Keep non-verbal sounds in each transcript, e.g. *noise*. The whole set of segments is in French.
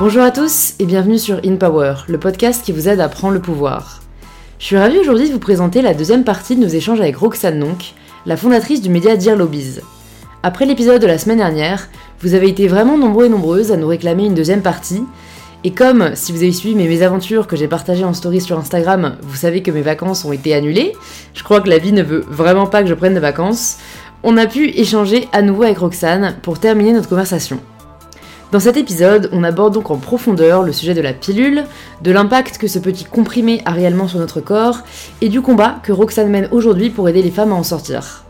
Bonjour à tous et bienvenue sur In Power, le podcast qui vous aide à prendre le pouvoir. Je suis ravie aujourd'hui de vous présenter la deuxième partie de nos échanges avec Roxane Nonk, la fondatrice du média Dear Lobbies. Après l'épisode de la semaine dernière, vous avez été vraiment nombreux et nombreuses à nous réclamer une deuxième partie. Et comme, si vous avez suivi mes mésaventures que j'ai partagées en story sur Instagram, vous savez que mes vacances ont été annulées, je crois que la vie ne veut vraiment pas que je prenne de vacances, on a pu échanger à nouveau avec Roxane pour terminer notre conversation. Dans cet épisode, on aborde donc en profondeur le sujet de la pilule, de l'impact que ce petit comprimé a réellement sur notre corps, et du combat que Roxane mène aujourd'hui pour aider les femmes à en sortir.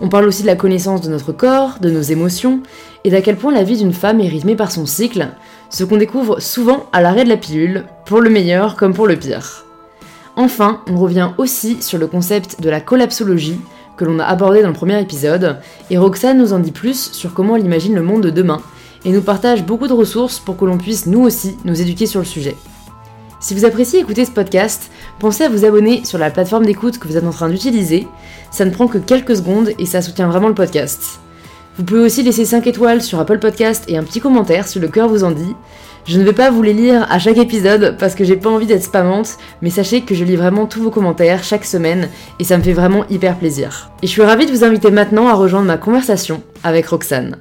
On parle aussi de la connaissance de notre corps, de nos émotions, et d'à quel point la vie d'une femme est rythmée par son cycle, ce qu'on découvre souvent à l'arrêt de la pilule, pour le meilleur comme pour le pire. Enfin, on revient aussi sur le concept de la collapsologie, que l'on a abordé dans le premier épisode, et Roxane nous en dit plus sur comment elle imagine le monde de demain, et nous partage beaucoup de ressources pour que l'on puisse nous aussi nous éduquer sur le sujet. Si vous appréciez écouter ce podcast, pensez à vous abonner sur la plateforme d'écoute que vous êtes en train d'utiliser. Ça ne prend que quelques secondes et ça soutient vraiment le podcast. Vous pouvez aussi laisser 5 étoiles sur Apple Podcast et un petit commentaire si le cœur vous en dit. Je ne vais pas vous les lire à chaque épisode parce que j'ai pas envie d'être spammante, mais sachez que je lis vraiment tous vos commentaires chaque semaine et ça me fait vraiment hyper plaisir. Et je suis ravie de vous inviter maintenant à rejoindre ma conversation avec Roxane.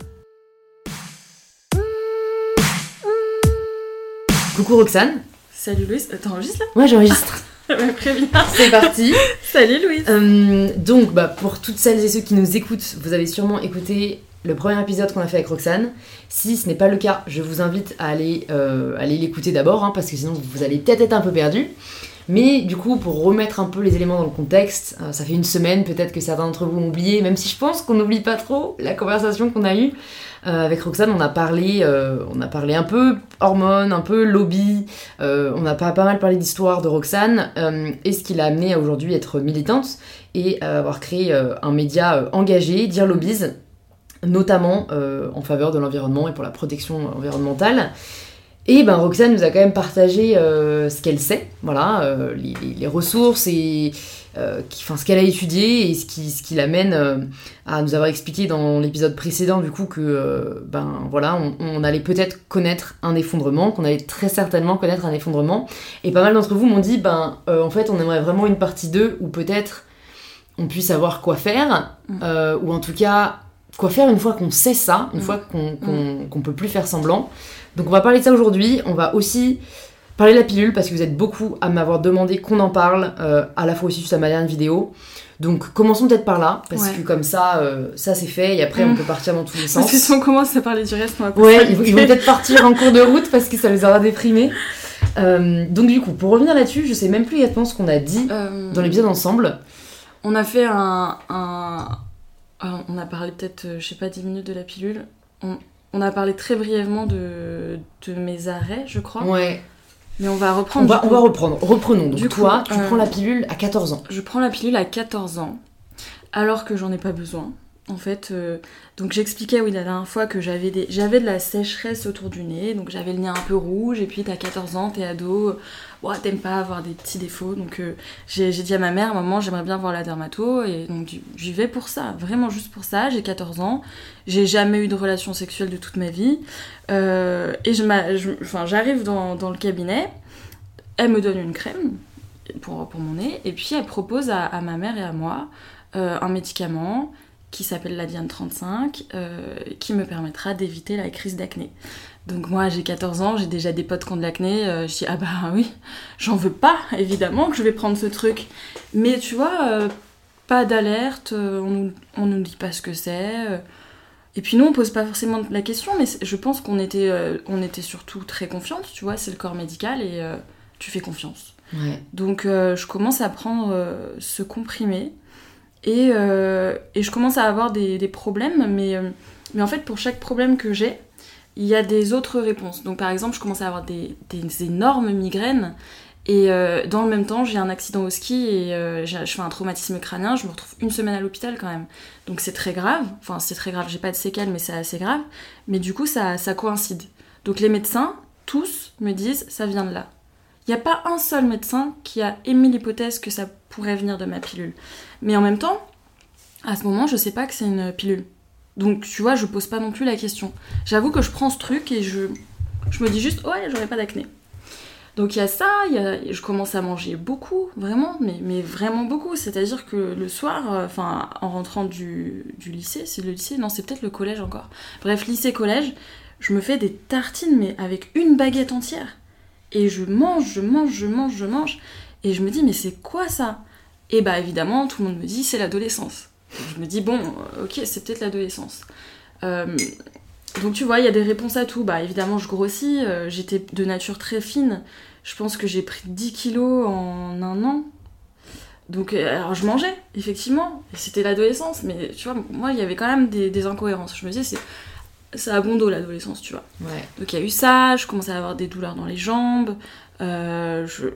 Coucou Roxane. Salut Louise, Euh, t'enregistres là Moi j'enregistre. *laughs* Ouais, Préviens. C'est parti. *laughs* Salut Louise. Euh, donc, bah, pour toutes celles et ceux qui nous écoutent, vous avez sûrement écouté le premier épisode qu'on a fait avec Roxane. Si ce n'est pas le cas, je vous invite à aller, euh, aller l'écouter d'abord, hein, parce que sinon vous allez peut-être être un peu perdu. Mais du coup, pour remettre un peu les éléments dans le contexte, euh, ça fait une semaine, peut-être que certains d'entre vous ont oublié, même si je pense qu'on n'oublie pas trop la conversation qu'on a eue. Euh, avec Roxane, on a parlé, euh, on a parlé un peu hormones, un peu lobby, on a pas, pas mal parlé d'histoire de Roxane et ce qui l'a amené à aujourd'hui être militante et avoir créé un média engagé, Dear Lobbies, notamment en faveur de l'environnement et pour la protection environnementale. Et ben Roxane nous a quand même partagé euh, ce qu'elle sait, voilà, euh, les, ressources et euh, qui- enfin, ce qu'elle a étudié et ce qui, ce qui l'amène à nous avoir expliqué dans l'épisode précédent du coup que ben voilà on, on allait peut-être connaître un effondrement, qu'on allait très certainement connaître un effondrement. Et pas mal d'entre vous m'ont dit ben en fait on aimerait vraiment une partie 2 où peut-être on puisse savoir quoi faire, Mm. euh, ou en tout cas quoi faire une fois qu'on sait ça, une Mm. fois qu'on qu'on- peut plus faire semblant. Donc on va parler de ça aujourd'hui. On va aussi parler de la pilule parce que vous êtes beaucoup à m'avoir demandé qu'on en parle, euh, à la fois aussi sur ma dernière vidéo. Donc commençons peut-être par là parce Ouais. que comme ça, euh, ça c'est fait et après on Mm. peut partir dans tous les *laughs* Parce que si sens. on commence à parler du reste, on va Ouais, ils, vont- peut-être partir en cours de route parce que ça les aura déprimés. Euh, donc du coup, pour revenir là-dessus, je sais même plus exactement ce qu'on a dit dans l'épisode ensemble. On a fait un. un- on a parlé peut-être, euh, je sais pas, 10 minutes de la pilule. On, on a parlé très brièvement de, de mes arrêts, je crois. Ouais. Mais on va On reprendre. va, du on va reprendre. Reprenons. Donc Du toi, coup, tu euh, prends la pilule à 14 ans. Je prends la pilule à 14 ans, alors que j'en ai pas besoin. En fait, euh, donc j'expliquais oui la dernière fois que j'avais des, j'avais de la sécheresse autour du nez, donc j'avais le nez un peu rouge, et puis t'as 14 ans, t'es ado, ouais, t'aimes pas avoir des petits défauts, donc euh, j'ai, dit à ma mère, maman, j'aimerais bien voir la dermato, et donc j'y vais pour ça, vraiment juste pour ça, j'ai 14 ans, j'ai jamais eu de relation sexuelle de toute ma vie, euh, et j'arrive dans, dans le cabinet, elle me donne une crème pour, pour mon nez, et puis elle propose à, ma mère et à moi euh, un médicament qui s'appelle la Diane 35, euh, qui me permettra d'éviter la crise d'acné. Donc moi j'ai 14 ans, j'ai déjà des potes qui ont de l'acné, euh, je dis ah bah oui, j'en veux pas, *laughs* évidemment que je vais prendre ce truc. Mais tu vois, euh, pas d'alerte, euh, on, on nous dit pas ce que c'est. euh. Et puis nous on pose pas forcément la question, mais je pense qu'on était, euh, on était surtout très confiante, tu vois, c'est le corps médical et tu fais confiance. Ouais. Donc je commence à prendre ce comprimé et, et je commence à avoir des, des problèmes, mais, mais en fait pour chaque problème que j'ai, il y a des autres réponses. Donc par exemple je commence à avoir des, énormes migraines et euh, dans le même temps j'ai un accident au ski et euh, je fais un traumatisme crânien, je me retrouve une semaine à l'hôpital quand même. Donc c'est très grave, enfin c'est très grave, j'ai pas de séquelles mais c'est assez grave, mais du coup ça, ça coïncide. Donc les médecins, tous, me disent ça vient de là. Il n'y a pas un seul médecin qui a émis l'hypothèse que ça pourrait venir de ma pilule. Mais en même temps, à ce moment, je sais pas que c'est une pilule. Donc, tu vois, je pose pas non plus la question. J'avoue que je prends ce truc et je. je me dis juste, ouais, j'aurais pas d'acné. Donc il y a ça, je commence à manger beaucoup, vraiment, mais, vraiment beaucoup. C'est-à-dire que le soir, enfin, en rentrant du, du lycée, c'est le lycée, non, c'est peut-être le collège encore. Bref, lycée-collège, je me fais des tartines, mais avec une baguette entière. Et je mange, je mange, je mange, je mange. Et je me dis, mais c'est quoi ça? Et bah évidemment, tout le monde me dit, c'est l'adolescence. Je me dis, bon, euh, ok, c'est peut-être l'adolescence. Euh, donc tu vois, il y a des réponses à tout. Bah évidemment, je grossis, j'étais de nature très fine. Je pense que j'ai pris 10 kilos en un an. Donc, euh, alors je mangeais, effectivement. C'était l'adolescence, mais tu vois, moi, il y avait quand même des, incohérences. Je me disais, c'est, ça a bon dos l'adolescence, tu vois. Donc, il y a eu ça, je commençais à avoir des douleurs dans les jambes, euh, je,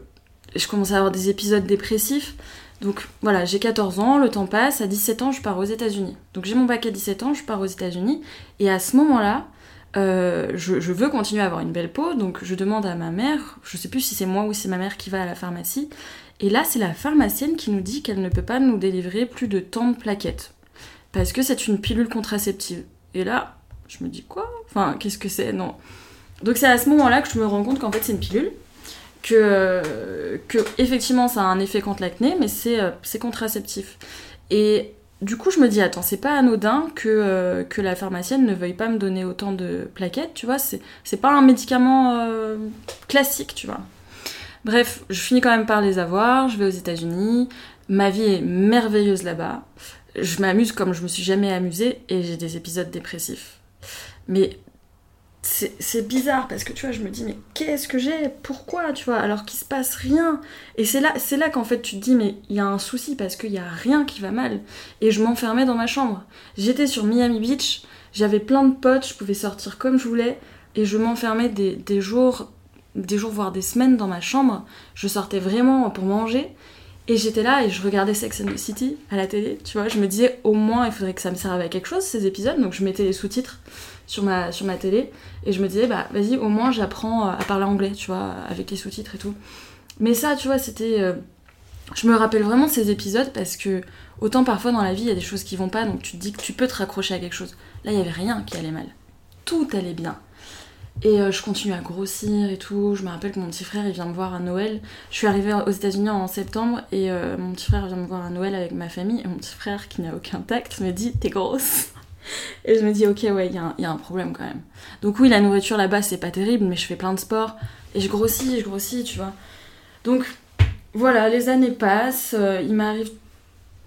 je commençais à avoir des épisodes dépressifs. Donc voilà, j'ai 14 ans, le temps passe, à 17 ans, je pars aux États-Unis. Donc j'ai mon bac à 17 ans, je pars aux États-Unis, et à ce moment-là, euh, je, veux continuer à avoir une belle peau, donc je demande à ma mère, je sais plus si c'est moi ou c'est ma mère qui va à la pharmacie, et là c'est la pharmacienne qui nous dit qu'elle ne peut pas nous délivrer plus de tant de plaquettes, parce que c'est une pilule contraceptive. Et là, je me dis quoi? Enfin, qu'est-ce que c'est? Non. Donc c'est à ce moment-là que je me rends compte qu'en fait c'est une pilule, que, que effectivement ça a un effet contre l'acné, mais c'est euh, contraceptif. Et du coup, je me dis, attends, c'est pas anodin que, euh, que la pharmacienne ne veuille pas me donner autant de plaquettes, tu vois, c'est pas un médicament euh, classique, tu vois. Bref, je finis quand même par les avoir, je vais aux États-Unis, ma vie est merveilleuse là-bas, je m'amuse comme je me suis jamais amusée et j'ai des épisodes dépressifs. Mais c'est bizarre parce que tu vois, je me dis, mais qu'est-ce que j'ai? Pourquoi? Tu vois, alors qu'il se passe rien. Et c'est là, là qu'en fait tu te dis, mais il y a un souci parce qu'il y a rien qui va mal. Et je m'enfermais dans ma chambre. J'étais sur Miami Beach, j'avais plein de potes, je pouvais sortir comme je voulais. Et je m'enfermais des jours, des jours, voire des semaines dans ma chambre. Je sortais vraiment pour manger. Et j'étais là et je regardais Sex and the City à la télé, tu vois. Je me disais, au moins, il faudrait que ça me serve à quelque chose, ces épisodes. Donc je mettais les sous-titres sur ma, sur ma télé. Et je me disais, bah vas-y, au moins j'apprends à parler anglais, tu vois, avec les sous-titres et tout. Mais ça, tu vois, c'était. Euh, je me rappelle vraiment ces épisodes parce que autant parfois dans la vie il y a des choses qui vont pas, donc tu te dis que tu peux te raccrocher à quelque chose. Là, il y avait rien qui allait mal. Tout allait bien. Et euh, je continue à grossir et tout. Je me rappelle que mon petit frère il vient me voir à Noël. Je suis arrivée aux États-Unis en septembre et euh, mon petit frère vient me voir à Noël avec ma famille. Et mon petit frère, qui n'a aucun tact, me dit T'es grosse. *laughs* Et je me dis, ok, ouais, il y, a un problème quand même. Donc, oui, la nourriture là-bas, c'est pas terrible, mais je fais plein de sport et je grossis, je grossis, tu vois. Donc, voilà, les années passent, euh, il m'arrive,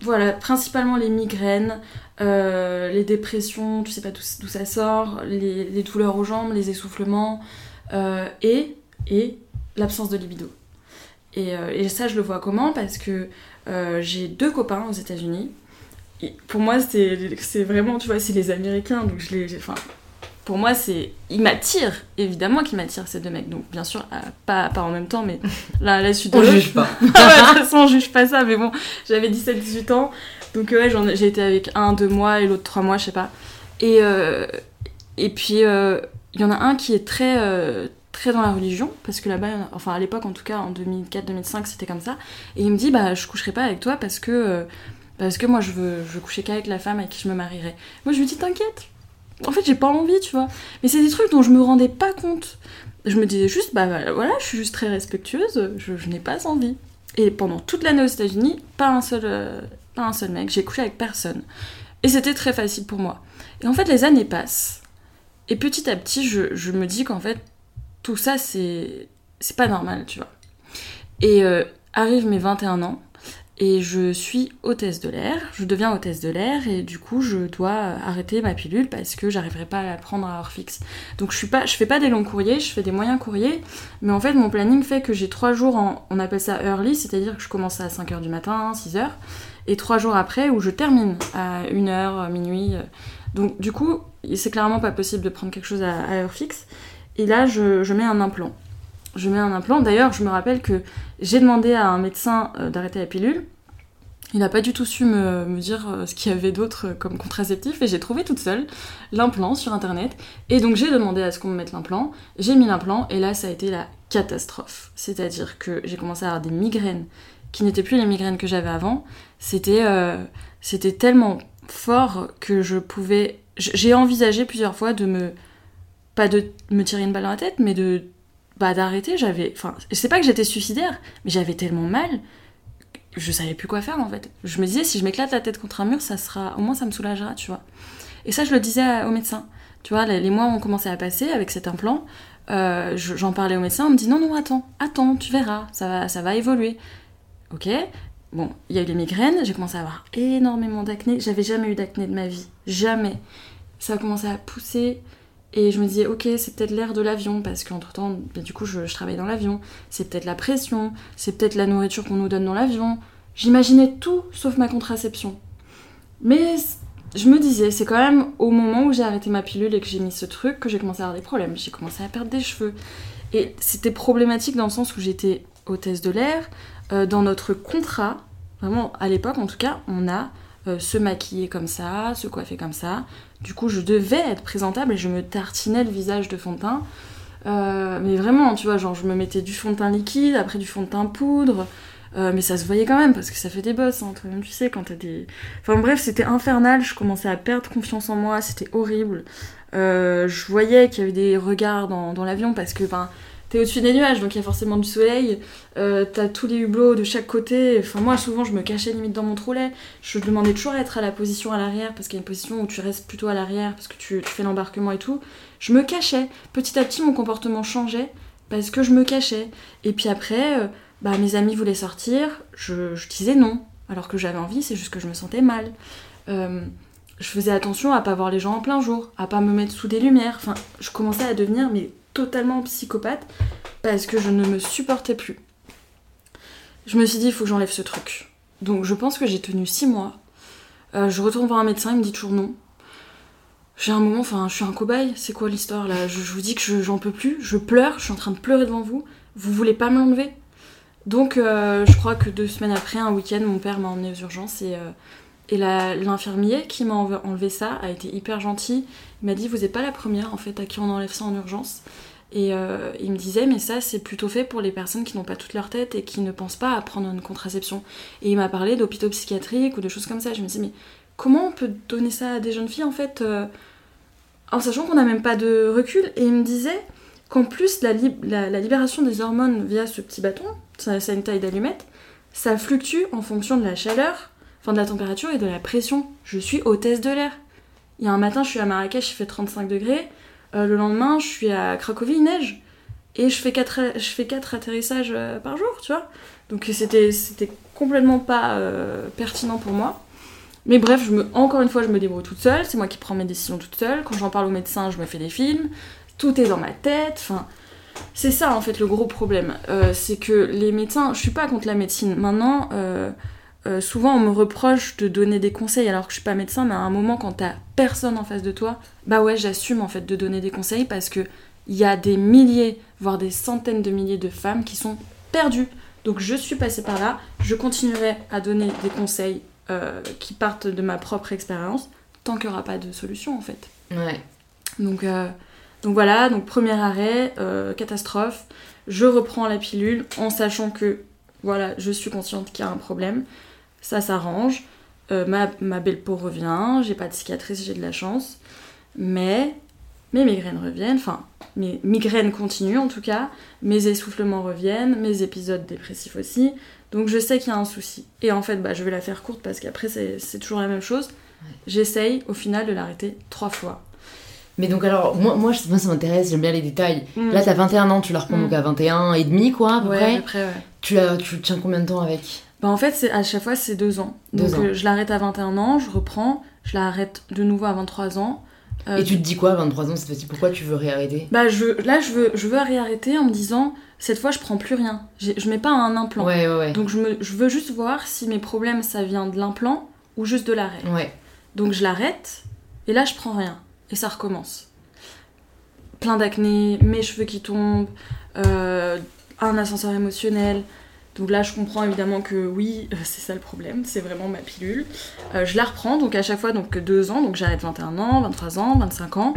voilà, principalement les migraines, euh, les dépressions, tu sais pas d'où ça sort, les, douleurs aux jambes, les essoufflements, euh, et, et l'absence de libido. Et, et, ça, je le vois comment? Parce que j'ai deux copains aux États-Unis pour moi, c'est vraiment, tu vois, c'est les Américains, donc je les. Enfin, pour moi, c'est. Ils m'attirent, évidemment qu'ils m'attirent, ces deux mecs. Donc, bien sûr, euh, pas, pas en même temps, mais *laughs* là, la suite de. On juge pas. *laughs* de *laughs* toute façon, on juge pas ça, mais bon, j'avais 17-18 ans, donc ouais, j'ai été avec un, deux mois et l'autre trois mois, je sais pas. Et, euh, et puis, euh, il y en a un qui est très. très dans la religion parce que là-bas enfin à l'époque en tout cas en 2004-2005 c'était comme ça et il me dit bah je coucherai pas avec toi parce que parce que moi, je veux, je veux coucher qu'avec la femme avec qui je me marierai. Moi, je lui dis, t'inquiète. En fait, j'ai pas envie, tu vois. Mais c'est des trucs dont je me rendais pas compte. Je me disais juste, bah voilà, je suis juste très respectueuse, je, n'ai pas envie. Et pendant toute l'année aux États-Unis, pas un seul, euh, pas un seul mec, j'ai couché avec personne. Et c'était très facile pour moi. Et en fait, les années passent. Et petit à petit, je, me dis qu'en fait, tout ça, c'est, c'est pas normal, tu vois. Et euh, arrivent mes 21 ans, et je suis hôtesse de l'air, je deviens hôtesse de l'air et du coup je dois arrêter ma pilule parce que j'arriverai pas à la prendre à heure fixe. Donc je suis pas, je fais pas des longs courriers, je fais des moyens courriers, mais en fait mon planning fait que j'ai trois jours en, on appelle ça early, c'est-à-dire que je commence à 5h du matin, 6h, et trois jours après où je termine à 1h, minuit. Donc du coup c'est clairement pas possible de prendre quelque chose à, heure fixe. Et là je, je mets un implant je mets un implant. D'ailleurs, je me rappelle que j'ai demandé à un médecin euh, d'arrêter la pilule. Il n'a pas du tout su me, dire euh, ce qu'il y avait d'autre euh, comme contraceptif et j'ai trouvé toute seule l'implant sur internet. Et donc j'ai demandé à ce qu'on me mette l'implant. J'ai mis l'implant et là ça a été la catastrophe. C'est-à-dire que j'ai commencé à avoir des migraines qui n'étaient plus les migraines que j'avais avant. C'était c'était tellement fort que je pouvais. J'ai envisagé plusieurs fois de me pas de me tirer une balle dans la tête, mais de bah, d'arrêter. J'avais, enfin, c'est pas que j'étais suicidaire, mais j'avais tellement mal, je savais plus quoi faire en fait. Je me disais, si je m'éclate la tête contre un mur, ça sera, au moins ça me soulagera, tu vois. Et ça, je le disais au médecin. Tu vois, les mois ont commencé à passer avec cet implant. Euh, j'en parlais au médecin, on me dit non, non, attends, attends, tu verras, ça va, ça va évoluer. Ok, bon, il y a eu les migraines, j'ai commencé à avoir énormément d'acné. J'avais jamais eu d'acné de ma vie, jamais. Ça a commencé à pousser et je me disais, ok, c'est peut-être l'air de l'avion, parce qu'entre temps, bah, du coup, je, travaille dans l'avion. C'est peut-être la pression, c'est peut-être la nourriture qu'on nous donne dans l'avion. J'imaginais tout sauf ma contraception. Mais je me disais, c'est quand même au moment où j'ai arrêté ma pilule et que j'ai mis ce truc que j'ai commencé à avoir des problèmes. J'ai commencé à perdre des cheveux. Et c'était problématique dans le sens où j'étais hôtesse de l'air. Euh, dans notre contrat, vraiment à l'époque en tout cas, on a euh, se maquiller comme ça, se coiffer comme ça. Du coup, je devais être présentable et je me tartinais le visage de fond de teint. Euh, mais vraiment, tu vois, genre je me mettais du fond de teint liquide, après du fond de teint poudre. Euh, mais ça se voyait quand même parce que ça fait des bosses, hein, toi-même tu sais, quand t'as des. Enfin bref, c'était infernal, je commençais à perdre confiance en moi, c'était horrible. je voyais qu'il y avait des regards dans, dans l'avion parce que, ben, t'es au-dessus des nuages, donc il y a forcément du soleil, euh, t'as tous les hublots de chaque côté. Enfin, moi, souvent, je me cachais limite dans mon troulet. Je demandais toujours à être à la position à l'arrière, parce qu'il y a une position où tu restes plutôt à l'arrière, parce que tu, fais l'embarquement et tout. Je me cachais. Petit à petit, mon comportement changeait, parce que je me cachais. Et puis après, euh, bah, mes amis voulaient sortir, je, disais non, alors que j'avais envie, c'est juste que je me sentais mal. Euh, je faisais attention à pas voir les gens en plein jour, à pas me mettre sous des lumières. Enfin, je commençais à devenir mais totalement psychopathe parce que je ne me supportais plus. Je me suis dit, il faut que j'enlève ce truc. Donc je pense que j'ai tenu six mois. Euh, je retourne voir un médecin, il me dit toujours non. J'ai un moment, enfin, je suis un cobaye, c'est quoi l'histoire là? Je, vous dis que j'en peux plus, je pleure, je suis en train de pleurer devant vous, vous voulez pas m'enlever Donc euh, je crois que deux semaines après, un week-end, mon père m'a emmené aux urgences et, euh, et l'infirmier qui m'a enlevé ça a été hyper gentil. Il m'a dit, vous n'êtes pas la première en fait à qui on enlève ça en urgence. Et euh, il me disait, mais ça, c'est plutôt fait pour les personnes qui n'ont pas toute leur tête et qui ne pensent pas à prendre une contraception. Et il m'a parlé d'hôpitaux psychiatriques ou de choses comme ça. Je me dis, mais comment on peut donner ça à des jeunes filles, en fait, euh, en sachant qu'on n'a même pas de recul? Et il me disait qu'en plus, la, libération des hormones via ce petit bâton, ça, une taille d'allumette, ça fluctue en fonction de la chaleur, de la température et de la pression. Je suis hôtesse de l'air. Il y a un matin, je suis à Marrakech, il fait 35 degrés. Euh, le lendemain, je suis à Cracovie, il neige. Et je fais 4, je fais quatre atterrissages euh, par jour, tu vois. Donc c'était, c'était complètement pas euh, pertinent pour moi. Mais bref, je me, encore une fois, je me débrouille toute seule. C'est moi qui prends mes décisions toute seule. Quand j'en parle au médecin, je me fais des films. Tout est dans ma tête. Enfin, c'est ça en fait le gros problème. c'est que les médecins, je suis pas contre la médecine. Maintenant, euh, souvent on me reproche de donner des conseils alors que je suis pas médecin, mais à un moment quand t'as personne en face de toi, bah ouais, j'assume en fait de donner des conseils parce que il y a des milliers, voire des centaines de milliers de femmes qui sont perdues. Donc je suis passée par là, je continuerai à donner des conseils euh, qui partent de ma propre expérience tant qu'il n'y aura pas de solution en fait. Ouais. Donc, euh, donc voilà, donc premier arrêt, catastrophe. Je reprends la pilule en sachant que voilà, je suis consciente qu'il y a un problème ça s'arrange. Euh, ma, belle peau revient, j'ai pas de cicatrices, j'ai de la chance. Mais mes migraines reviennent, enfin, mes migraines continuent en tout cas, mes essoufflements reviennent, mes épisodes dépressifs aussi. Donc je sais qu'il y a un souci. Et en fait, bah, je vais la faire courte parce qu'après, c'est toujours la même chose. J'essaye au final de l'arrêter trois fois. Mais donc alors, moi, moi, ça m'intéresse, j'aime bien les détails. Mm. Là, t'as 21 ans, tu la reprends mm. donc à 21 et demi, quoi, à peu près. ouais. Tu, as, tu tiens combien de temps avec? Bah en fait, c'est à chaque fois, c'est deux ans. Donc euh, je l'arrête à 21 ans, je reprends, je l'arrête de nouveau à 23 ans. Euh, et tu te dis quoi à 23 ans cette fois Pourquoi tu veux réarrêter? Bah je, là, je veux, je veux réarrêter en me disant, cette fois, je prends plus rien. Je mets pas un implant. Ouais, ouais, ouais. Donc je, me, je veux juste voir si mes problèmes, ça vient de l'implant ou juste de l'arrêt. Ouais. Donc je l'arrête, et là, je prends rien. Et ça recommence. Plein d'acné, mes cheveux qui tombent, euh, un ascenseur émotionnel, donc là, je comprends évidemment que oui, euh, c'est ça le problème, c'est vraiment ma pilule. Euh, je la reprends, donc à chaque fois, donc deux ans, donc j'arrête 21 ans, 23 ans, 25 ans.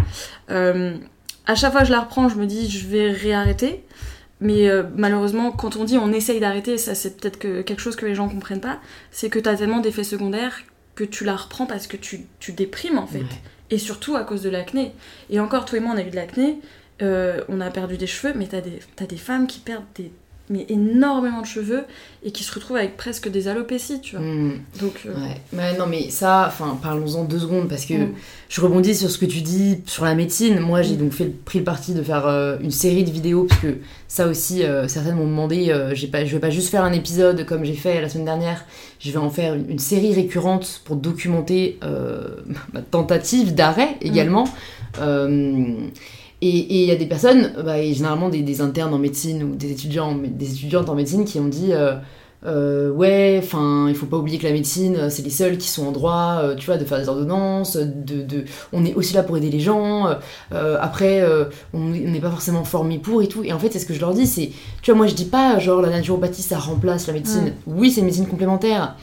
Euh, à chaque fois que je la reprends, je me dis, je vais réarrêter. Mais malheureusement, quand on dit on essaye d'arrêter, ça c'est peut-être que quelque chose que les gens comprennent pas, c'est que tu as tellement d'effets secondaires que tu la reprends parce que tu, tu déprimes en fait. Et surtout à cause de l'acné. Et encore, toi et moi, on a eu de l'acné, on a perdu des cheveux, mais t'as des, t'as des femmes qui perdent des, mais énormément de cheveux et qui se retrouvent avec presque des alopécies, tu vois. Hmm. Donc, euh, Ouais. Mais non, mais ça, enfin, parlons-en deux secondes parce que Mm. je rebondis sur ce que tu dis sur la médecine. Moi, j'ai Mm. donc fait, pris le parti de faire euh, une série de vidéos parce que ça aussi, euh, certaines m'ont demandé. j'ai pas, je vais pas juste faire un épisode comme j'ai fait la semaine dernière. Je vais en faire une, une série récurrente pour documenter *laughs* ma tentative d'arrêt également. Et il y a des personnes, bah, et généralement des, des internes en médecine ou des étudiants, des étudiantes en médecine qui ont dit euh, euh, ouais, enfin, il faut pas oublier que la médecine, euh, c'est les seuls qui sont en droit, euh, tu vois, de faire des ordonnances, de, de, on est aussi là pour aider les gens. euh, après, on n'est pas forcément formé pour et tout. Et en fait, c'est ce que je leur dis, c'est, tu vois, moi je dis pas genre la naturopathie ça remplace la médecine. Oui, c'est une médecine complémentaire.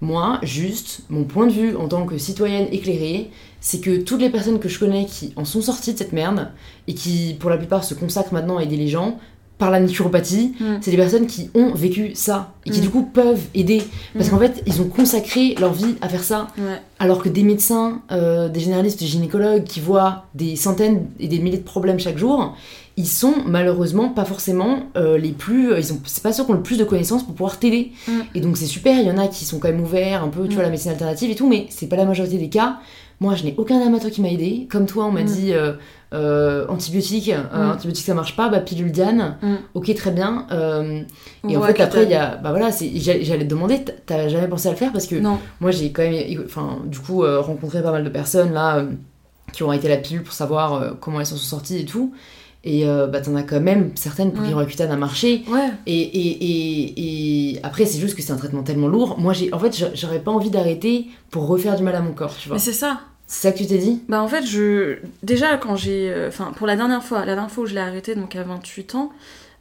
Moi, juste, mon point de vue en tant que citoyenne éclairée, c'est que toutes les personnes que je connais qui en sont sorties de cette merde et qui, pour la plupart, se consacrent maintenant à aider les gens par la naturopathie, Mm. c'est des personnes qui ont vécu ça et qui Mm. du coup peuvent aider parce Mm. qu'en fait, ils ont consacré leur vie à faire ça. ouais. Alors que des médecins, euh, des généralistes, des gynécologues qui voient des centaines et des milliers de problèmes chaque jour, ils sont malheureusement pas forcément euh, les plus. Ils ont, c'est pas ceux qui ont le plus de connaissances pour pouvoir t'aider. Et donc c'est super, il y en a qui sont quand même ouverts un peu, tu vois, la médecine alternative et tout, mais c'est pas la majorité des cas. Moi, je n'ai aucun amateur qui m'a aidé. Comme toi, on m'a Mm. dit euh, euh, antibiotiques, euh, Mm. antibiotiques ça marche pas, bah pilule Diane, Mm. ok, très bien. Euh, et en Ouais, fait, après, il y a. Bah voilà, j'allais te demander, t'as jamais pensé à le faire? Parce que Non. moi, j'ai quand même, enfin, du coup, euh, rencontré pas mal de personnes là qui ont arrêté la pilule pour savoir comment elles s'en sont sorties et tout. Et euh, bah, t'en as quand même certaines pour qui. Roaccutane a marché. Ouais. Et, et, et, et après, c'est juste que c'est un traitement tellement lourd. Moi, j'ai, en fait, j'a- j'aurais pas envie d'arrêter pour refaire du mal à mon corps, tu vois. Mais c'est ça. C'est ça que tu t'es dit? Bah en fait, je déjà quand j'ai euh, enfin pour la dernière fois, la dernière fois où je l'ai arrêté donc à 28 ans,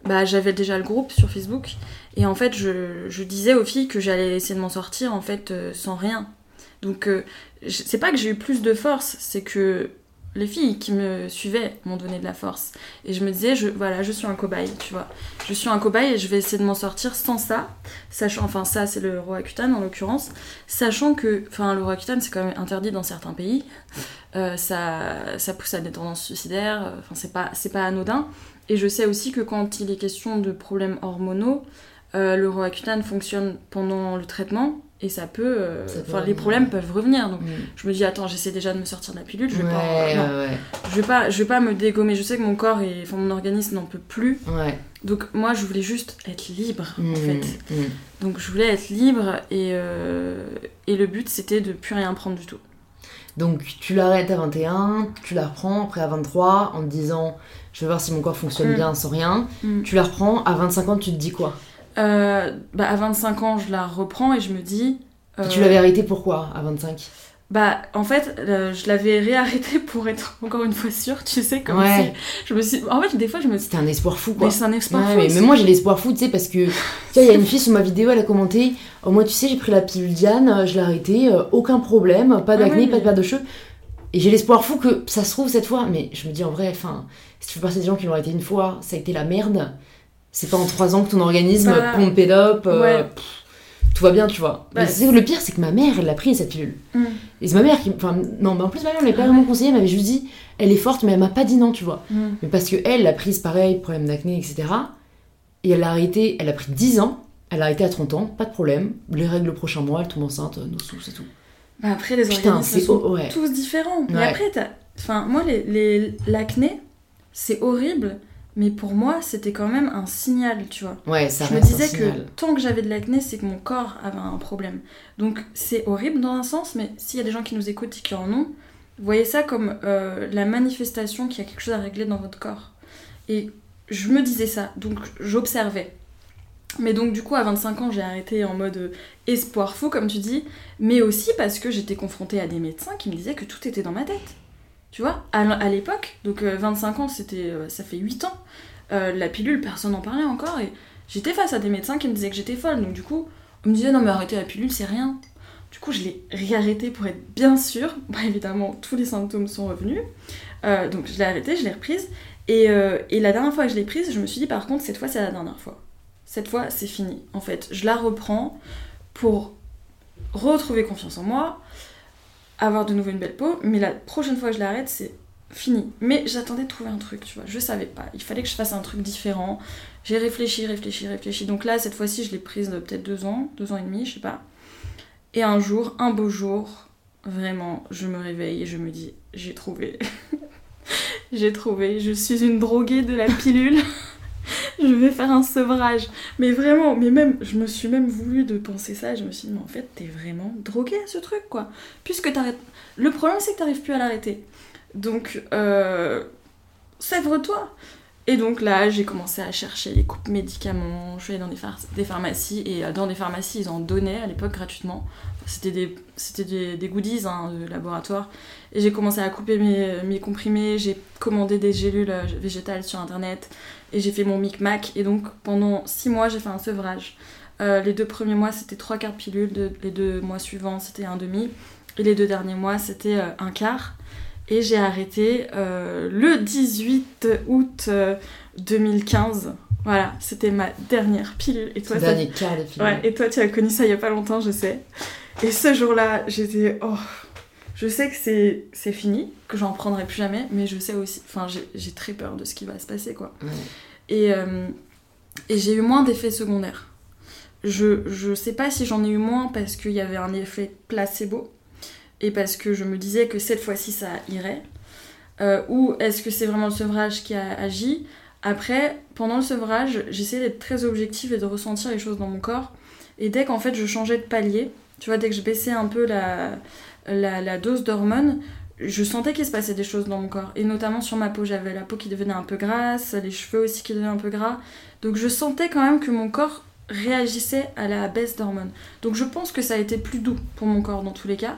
bah j'avais déjà le groupe sur Facebook et en fait, je, je disais aux filles que j'allais essayer de m'en sortir en fait euh, sans rien. Donc euh, c'est pas que j'ai eu plus de force, c'est que les filles qui me suivaient m'ont donné de la force et je me disais voilà, je suis un cobaye, tu vois. Je suis un cobaye et je vais essayer de m'en sortir sans ça, sachant enfin ça c'est le Roaccutane en l'occurrence, sachant que enfin le Roaccutane c'est quand même interdit dans certains pays. Euh, ça, ça pousse à des tendances suicidaires, euh, enfin c'est pas, c'est pas anodin. Et je sais aussi que quand il est question de problèmes hormonaux, euh, le Roaccutane fonctionne pendant le traitement et ça peut, euh, Ça peut enfin les problèmes peuvent revenir. Donc Mm. je me dis attends j'essaie déjà de me sortir de la pilule, je vais Ouais, pas, ouais, je vais pas, je vais pas me dégommer. Je sais que mon corps et enfin mon organisme n'en peut plus. ouais. Donc moi je voulais juste être libre Mm, en fait. mm. Donc je voulais être libre et, euh, et le but c'était de plus rien prendre du tout. Donc, tu l'arrêtes à 21, tu la reprends après à 23 en te disant je vais voir si mon corps fonctionne Mm. bien sans rien. Mm. Tu la reprends à 25 ans, tu te dis quoi? Euh, bah, à 25 ans, je la reprends et je me dis. Et euh, Tu l'avais arrêté pourquoi à 25 Bah, en fait, euh, je l'avais réarrêté *laughs* pour être encore une fois sûre, tu sais, comme Ouais. si. Je me suis. En fait, des fois, je me suis. C'était un espoir fou quoi. Mais c'est un espoir Ouais, fou mais, moi j'ai l'espoir fou, tu sais, parce que tu sais, il y a une fille sous ma vidéo, elle a commenté Oh, Moi, tu sais, j'ai pris la pilule Diane, euh, je l'ai arrêtée, euh, aucun problème, pas Ah d'acné, pas de perte de cheveux. Et j'ai l'espoir fou que ça se trouve cette fois, mais je me dis en vrai, enfin, si tu fais partie des gens qui l'ont arrêté une fois, ça a été la merde. C'est pas en trois ans que ton organisme Bah, pompe et dope, euh, ouais. pff, tout va bien, tu vois. Bah, mais c'est le pire, c'est que ma mère, elle l'a pris cette pilule. Mm. Et c'est ma mère qui. Enfin, non, mais en plus, ma mère, elle m'avait pas vraiment conseillé, elle m'avait juste dit Elle est forte, mais elle m'a pas dit non, tu vois. Mm. Mais parce que elle l'a prise pareil, problème d'acné, etc. Et elle l'a arrêté, elle a pris 10 ans, elle a arrêté à 30 ans, pas de problème. Les règles le prochain mois, elle tombe enceinte, euh, nos sous, c'est tout. Bah, après, les Putain, organismes c'est. sont oh, ouais. tous différents. Mais Ouais. après, t'as. Enfin, moi, les, les... l'acné, c'est horrible, mais pour moi, c'était quand même un signal, tu vois. Ouais, ça je me disais que tant que j'avais de l'acné, c'est que mon corps avait un problème. Donc c'est horrible dans un sens, mais s'il y a des gens qui nous écoutent et qui en ont, voyez ça comme euh, la manifestation qu'il y a quelque chose à régler dans votre corps. Et je me disais ça, donc j'observais. Mais donc du coup à 25 ans j'ai arrêté en mode euh, espoir fou comme tu dis, mais aussi parce que j'étais confrontée à des médecins qui me disaient que tout était dans ma tête. Tu vois, à l'époque, donc euh, 25 ans c'était, euh, ça fait 8 ans, euh, la pilule personne n'en parlait encore et j'étais face à des médecins qui me disaient que j'étais folle, donc du coup, on me disait non mais arrêtez la pilule, c'est rien. Du coup, je l'ai réarrêtée pour être bien sûre. *laughs* Bah, évidemment, tous les symptômes sont revenus. Euh, donc je l'ai arrêtée, je l'ai reprise. Et, euh, et la dernière fois que je l'ai prise, je me suis dit par contre, cette fois, c'est la dernière fois. Cette fois, c'est fini. En fait, je la reprends pour retrouver confiance en moi, avoir de nouveau une belle peau, mais la prochaine fois que je l'arrête, c'est fini. Mais j'attendais de trouver un truc, tu vois. Je savais pas. Il fallait que je fasse un truc différent. J'ai réfléchi, réfléchi, réfléchi. Donc là, cette fois-ci, je l'ai prise peut-être deux ans, deux ans et demi, je sais pas. Et un jour, un beau jour, vraiment, je me réveille et je me dis, j'ai trouvé. *laughs* j'ai trouvé. Je suis une droguée de la pilule. *laughs* *laughs* je vais faire un sevrage. Mais vraiment, mais même, je me suis même voulu de penser ça. Je me suis dit, mais en fait, t'es vraiment droguée à ce truc, quoi. Puisque t'arrêtes. Le problème, c'est que t'arrives plus à l'arrêter. Donc, euh, sèvre-toi. Et donc là, j'ai commencé à chercher les coupes médicaments. Je suis allée dans des, pharmacies et euh, dans des pharmacies, ils en donnaient à l'époque gratuitement. c'était des, goodies hein, de laboratoire. Et j'ai commencé à couper mes, mes comprimés. J'ai commandé des gélules euh, végétales sur internet et j'ai fait mon micmac. Et donc pendant six mois, j'ai fait un sevrage. Euh, les deux premiers mois, c'était trois quarts pilules. les deux mois suivants, c'était un demi. Et les deux derniers mois, c'était un quart. Et j'ai arrêté euh, le 18 août 2015. Euh, voilà, c'était ma dernière pilule. Et toi, dernier quart de pilule. Ouais, et toi, tu as connu ça il y a pas longtemps, je sais. Et ce jour-là, j'étais. Oh, je sais que c'est fini, que j'en prendrai plus jamais, mais je sais aussi. Enfin, j'ai très peur de ce qui va se passer, quoi. Et, euh, et j'ai eu moins d'effets secondaires. Je, je sais pas si j'en ai eu moins parce qu'il y avait un effet placebo et parce que je me disais que cette fois-ci ça irait euh, Ou est-ce que c'est vraiment le sevrage qui a agi Après, pendant le sevrage, j'essayais d'être très objective et de ressentir les choses dans mon corps. Et dès qu'en fait je changeais de palier, tu vois, dès que je baissais un peu la, la, dose d'hormones, je sentais qu'il se passait des choses dans mon corps. Et notamment sur ma peau, j'avais la peau qui devenait un peu grasse, les cheveux aussi qui devenaient un peu gras. Donc je sentais quand même que mon corps réagissait à la baisse d'hormones. Donc je pense que ça a été plus doux pour mon corps dans tous les cas.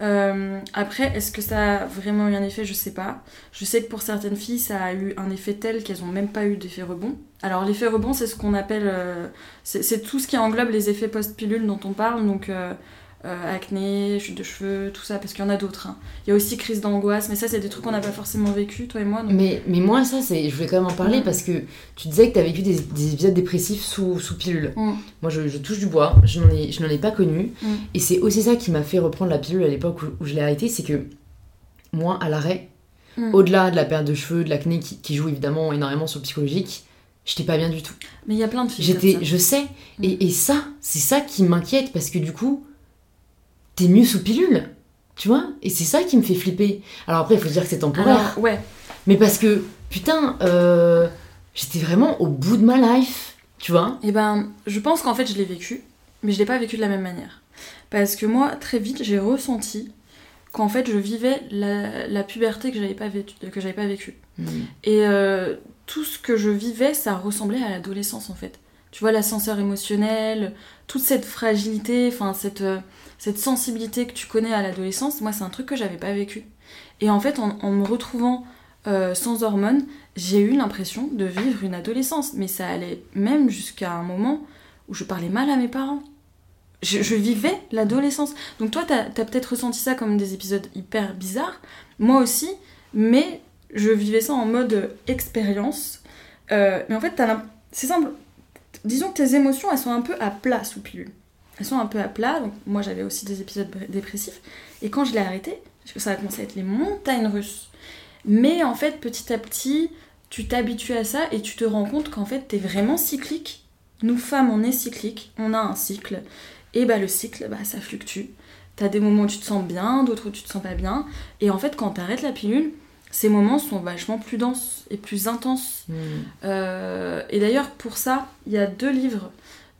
Euh, après, est-ce que ça a vraiment eu un effet? Je sais pas. Je sais que pour certaines filles, ça a eu un effet tel qu'elles n'ont même pas eu d'effet rebond. Alors, l'effet rebond, c'est ce qu'on appelle. Euh, c'est tout ce qui englobe les effets post-pilule dont on parle. Donc, euh, euh, acné, chute de cheveux, tout ça, parce qu'il y en a d'autres. Hein. Il y a aussi crise d'angoisse, mais ça, c'est des trucs qu'on n'a pas forcément vécu, toi et moi. Mais, mais moi, ça, c'est, je voulais quand même en parler parce que tu disais que tu as vécu des, des, épisodes dépressifs sous, sous pilule. Moi, je, je, touche du bois, je n'en ai, je n'en ai pas connu. Et c'est aussi ça qui m'a fait reprendre la pilule à l'époque où, je l'ai arrêtée, c'est que moi, à l'arrêt, au-delà de la perte de cheveux, de l'acné qui, qui joue évidemment énormément sur le psychologique, j'étais pas bien du tout. Mais il y a plein de filles. J'étais, je sais, et, et ça, c'est ça qui m'inquiète parce que du coup, t'es mieux sous pilule. Tu vois Et c'est ça qui me fait flipper. Alors après, il faut dire que c'est temporaire. ouais. Mais parce que, putain, euh, j'étais vraiment au bout de ma life. Tu vois Et eh ben, je pense qu'en fait, je l'ai vécu, mais je l'ai pas vécu de la même manière. Parce que moi, très vite, j'ai ressenti qu'en fait, je vivais la, puberté que j'avais pas, vécu, que j'avais pas vécue. Hmm. Et euh, tout ce que je vivais, ça ressemblait à l'adolescence, en fait. Tu vois, l'ascenseur émotionnel, toute cette fragilité, enfin, cette, euh, cette sensibilité que tu connais à l'adolescence, moi, c'est un truc que j'avais pas vécu. Et en fait, en, me retrouvant euh, sans hormones, j'ai eu l'impression de vivre une adolescence. Mais ça allait même jusqu'à un moment où je parlais mal à mes parents. Je, vivais l'adolescence. Donc toi, t'as as, peut-être ressenti ça comme des épisodes hyper bizarres. Moi aussi, mais je vivais ça en mode expérience. Euh, mais en fait, c'est simple. Disons que tes émotions, elles sont un peu à plat sous pilule elles sont un peu à plat. Donc moi j'avais aussi des épisodes dépressifs. Et quand je l'ai arrêté, parce que ça a commencé à être les montagnes russes. Mais en fait, petit à petit, tu t'habitues à ça et tu te rends compte qu'en fait, t'es vraiment cyclique. Nous femmes, on est cyclique, on a un cycle. Et bah le cycle, bah ça fluctue. T'as des moments où tu te sens bien, d'autres où tu te sens pas bien. Et en fait, quand t'arrêtes la pilule, ces moments sont vachement plus denses et plus intenses. Hmm. Euh, et d'ailleurs, pour ça, il y a deux livres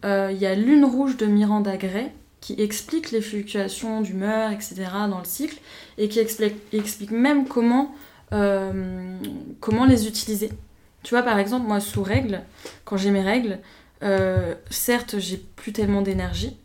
euh, il y a Lune rouge de Miranda Gray qui explique les fluctuations d'humeur, etc. dans le cycle et qui explique, même comment, euh, comment les utiliser. Tu vois, par exemple, moi, sous règles, quand j'ai mes règles, euh, certes, j'ai plus tellement d'énergie,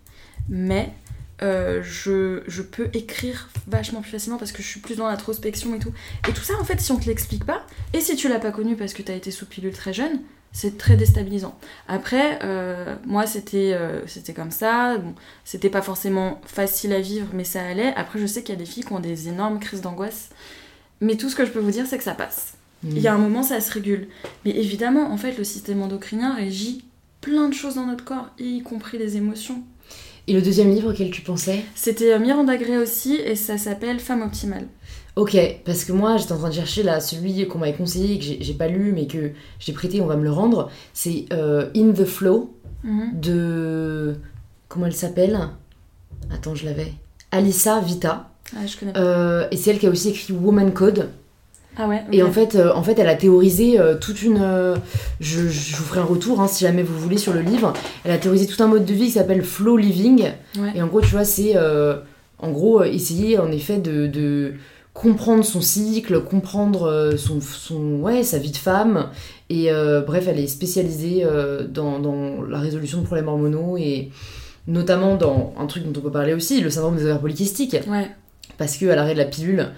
mais je, je, peux écrire vachement plus facilement parce que je suis plus dans l'introspection et tout. Et tout ça, en fait, si on te l'explique pas, et si tu l'as pas connu parce que tu as été sous pilule très jeune, c'est très déstabilisant. Après, euh, moi, c'était euh, c'était comme ça. Bon, c'était pas forcément facile à vivre, mais ça allait. Après, je sais qu'il y a des filles qui ont des énormes crises d'angoisse. Mais tout ce que je peux vous dire, c'est que ça passe. Mmh. Il y a un moment, ça se régule. Mais évidemment, en fait, le système endocrinien régit plein de choses dans notre corps, y compris les émotions. Et le deuxième livre auquel tu pensais? C'était euh, Miranda Gray aussi, et ça s'appelle Femme optimale. Ok, parce que moi j'étais en train de chercher là celui qu'on m'avait conseillé, que j'ai pas lu mais que j'ai prêté, on va me le rendre. C'est euh, In the Flow Mhm. de. Comment elle s'appelle? Attends, je l'avais. Alissa Vita. Ah, je connais pas. Euh, et c'est elle qui a aussi écrit Woman Code. Ah ouais Et en fait, euh, en fait, elle a théorisé euh, toute une. euh, je, je vous ferai un retour hein, si jamais vous voulez sur le livre. Elle a théorisé tout un mode de vie qui s'appelle Flow Living. Ouais. Et en gros, tu vois, c'est en gros essayer en effet de, de comprendre son cycle, comprendre euh, son, son, ouais, sa vie de femme. Et euh, bref, elle est spécialisée euh, dans, dans la résolution de problèmes hormonaux et notamment dans un truc dont on peut parler aussi, le syndrome des ovaires polykystiques. Ouais. Parce que à l'arrêt de la pilule,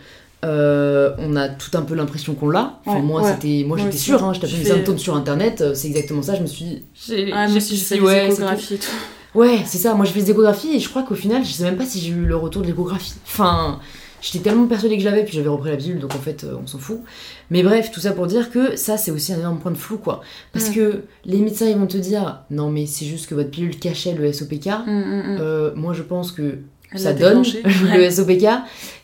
euh, on a tout un peu l'impression qu'on l'a. Enfin, Ouais, moi, ouais. c'était, moi, j'étais sûre. Hein, je tapais symptômes sur internet. C'est exactement ça. Je me suis. J'ai, Ah, j'ai- moi aussi, je j'ai fais dit, des échographies et tout. Ouais, c'est ça. Moi, j'ai fait des échographies et je crois qu'au final, je sais même pas si j'ai eu le retour de l'échographie. Enfin, j'étais tellement persuadée que je l'avais, puis j'avais repris la pilule, donc en fait, euh, on s'en fout. Mais bref, tout ça pour dire que ça, c'est aussi un énorme point de flou, quoi. Parce Mm. que les médecins, ils vont te dire, non, mais c'est juste que votre pilule cachait le SOPK. Mm, mm. Euh, moi, je pense que Elle ça donne déclenché. *laughs* le. SOPK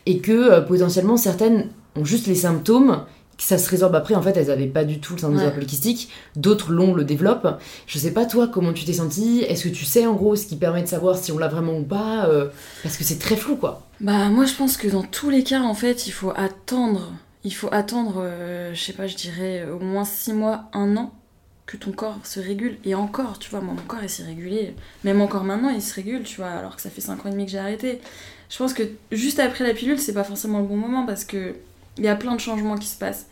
et que euh, potentiellement certaines ont juste les symptômes ça se résorbe après en fait elles avaient pas du tout le syndrome Ouais. d'autres l'ont le développent je sais pas toi comment tu t'es senti est-ce que tu sais en gros ce qui permet de savoir si on l'a vraiment ou pas euh, parce que c'est très flou quoi Bah moi je pense que dans tous les cas en fait il faut attendre, il faut attendre, euh, je sais pas, je dirais au moins 6 mois, un an que ton corps se régule. Et encore, tu vois, moi mon corps il s'est régulé, même encore maintenant il se régule, tu vois, alors que ça fait 5 ans et demi que j'ai arrêté. Je pense que juste après la pilule c'est pas forcément le bon moment parce que il y a plein de changements qui se passent.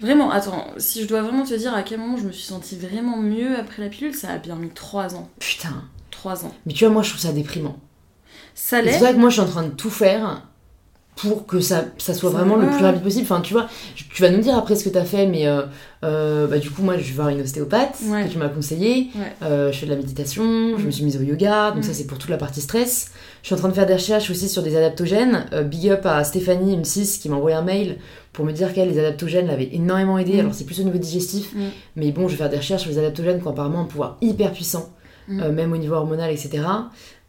Vraiment, attends, si je dois vraiment te dire à quel moment je me suis sentie vraiment mieux après la pilule, ça a bien mis 3 ans. putain 3 ans. mais tu vois moi je trouve ça déprimant Ça l'est. c'est vrai que moi je suis en train de tout faire pour que ça, ça soit Ça vraiment le plus rapide possible. Enfin, tu vois, tu vas nous dire après ce que t'as fait, mais euh, euh, bah, du coup, moi, je vais voir une ostéopathe Ouais. que tu m'as conseillé. Ouais. Euh, je fais de la méditation, je Mm. me suis mise au yoga, donc Mm. ça, c'est pour toute la partie stress. Je suis en train de faire des recherches aussi sur des adaptogènes. Big up à Stéphanie, une 6, qui m'a envoyé un mail pour me dire qu'elle, les adaptogènes l'avaient énormément aidé. Mm. Alors, c'est plus au niveau digestif, Mm. mais bon, je vais faire des recherches sur les adaptogènes qui ont apparemment un pouvoir hyper puissant. Mm. euh, même au niveau hormonal, etc.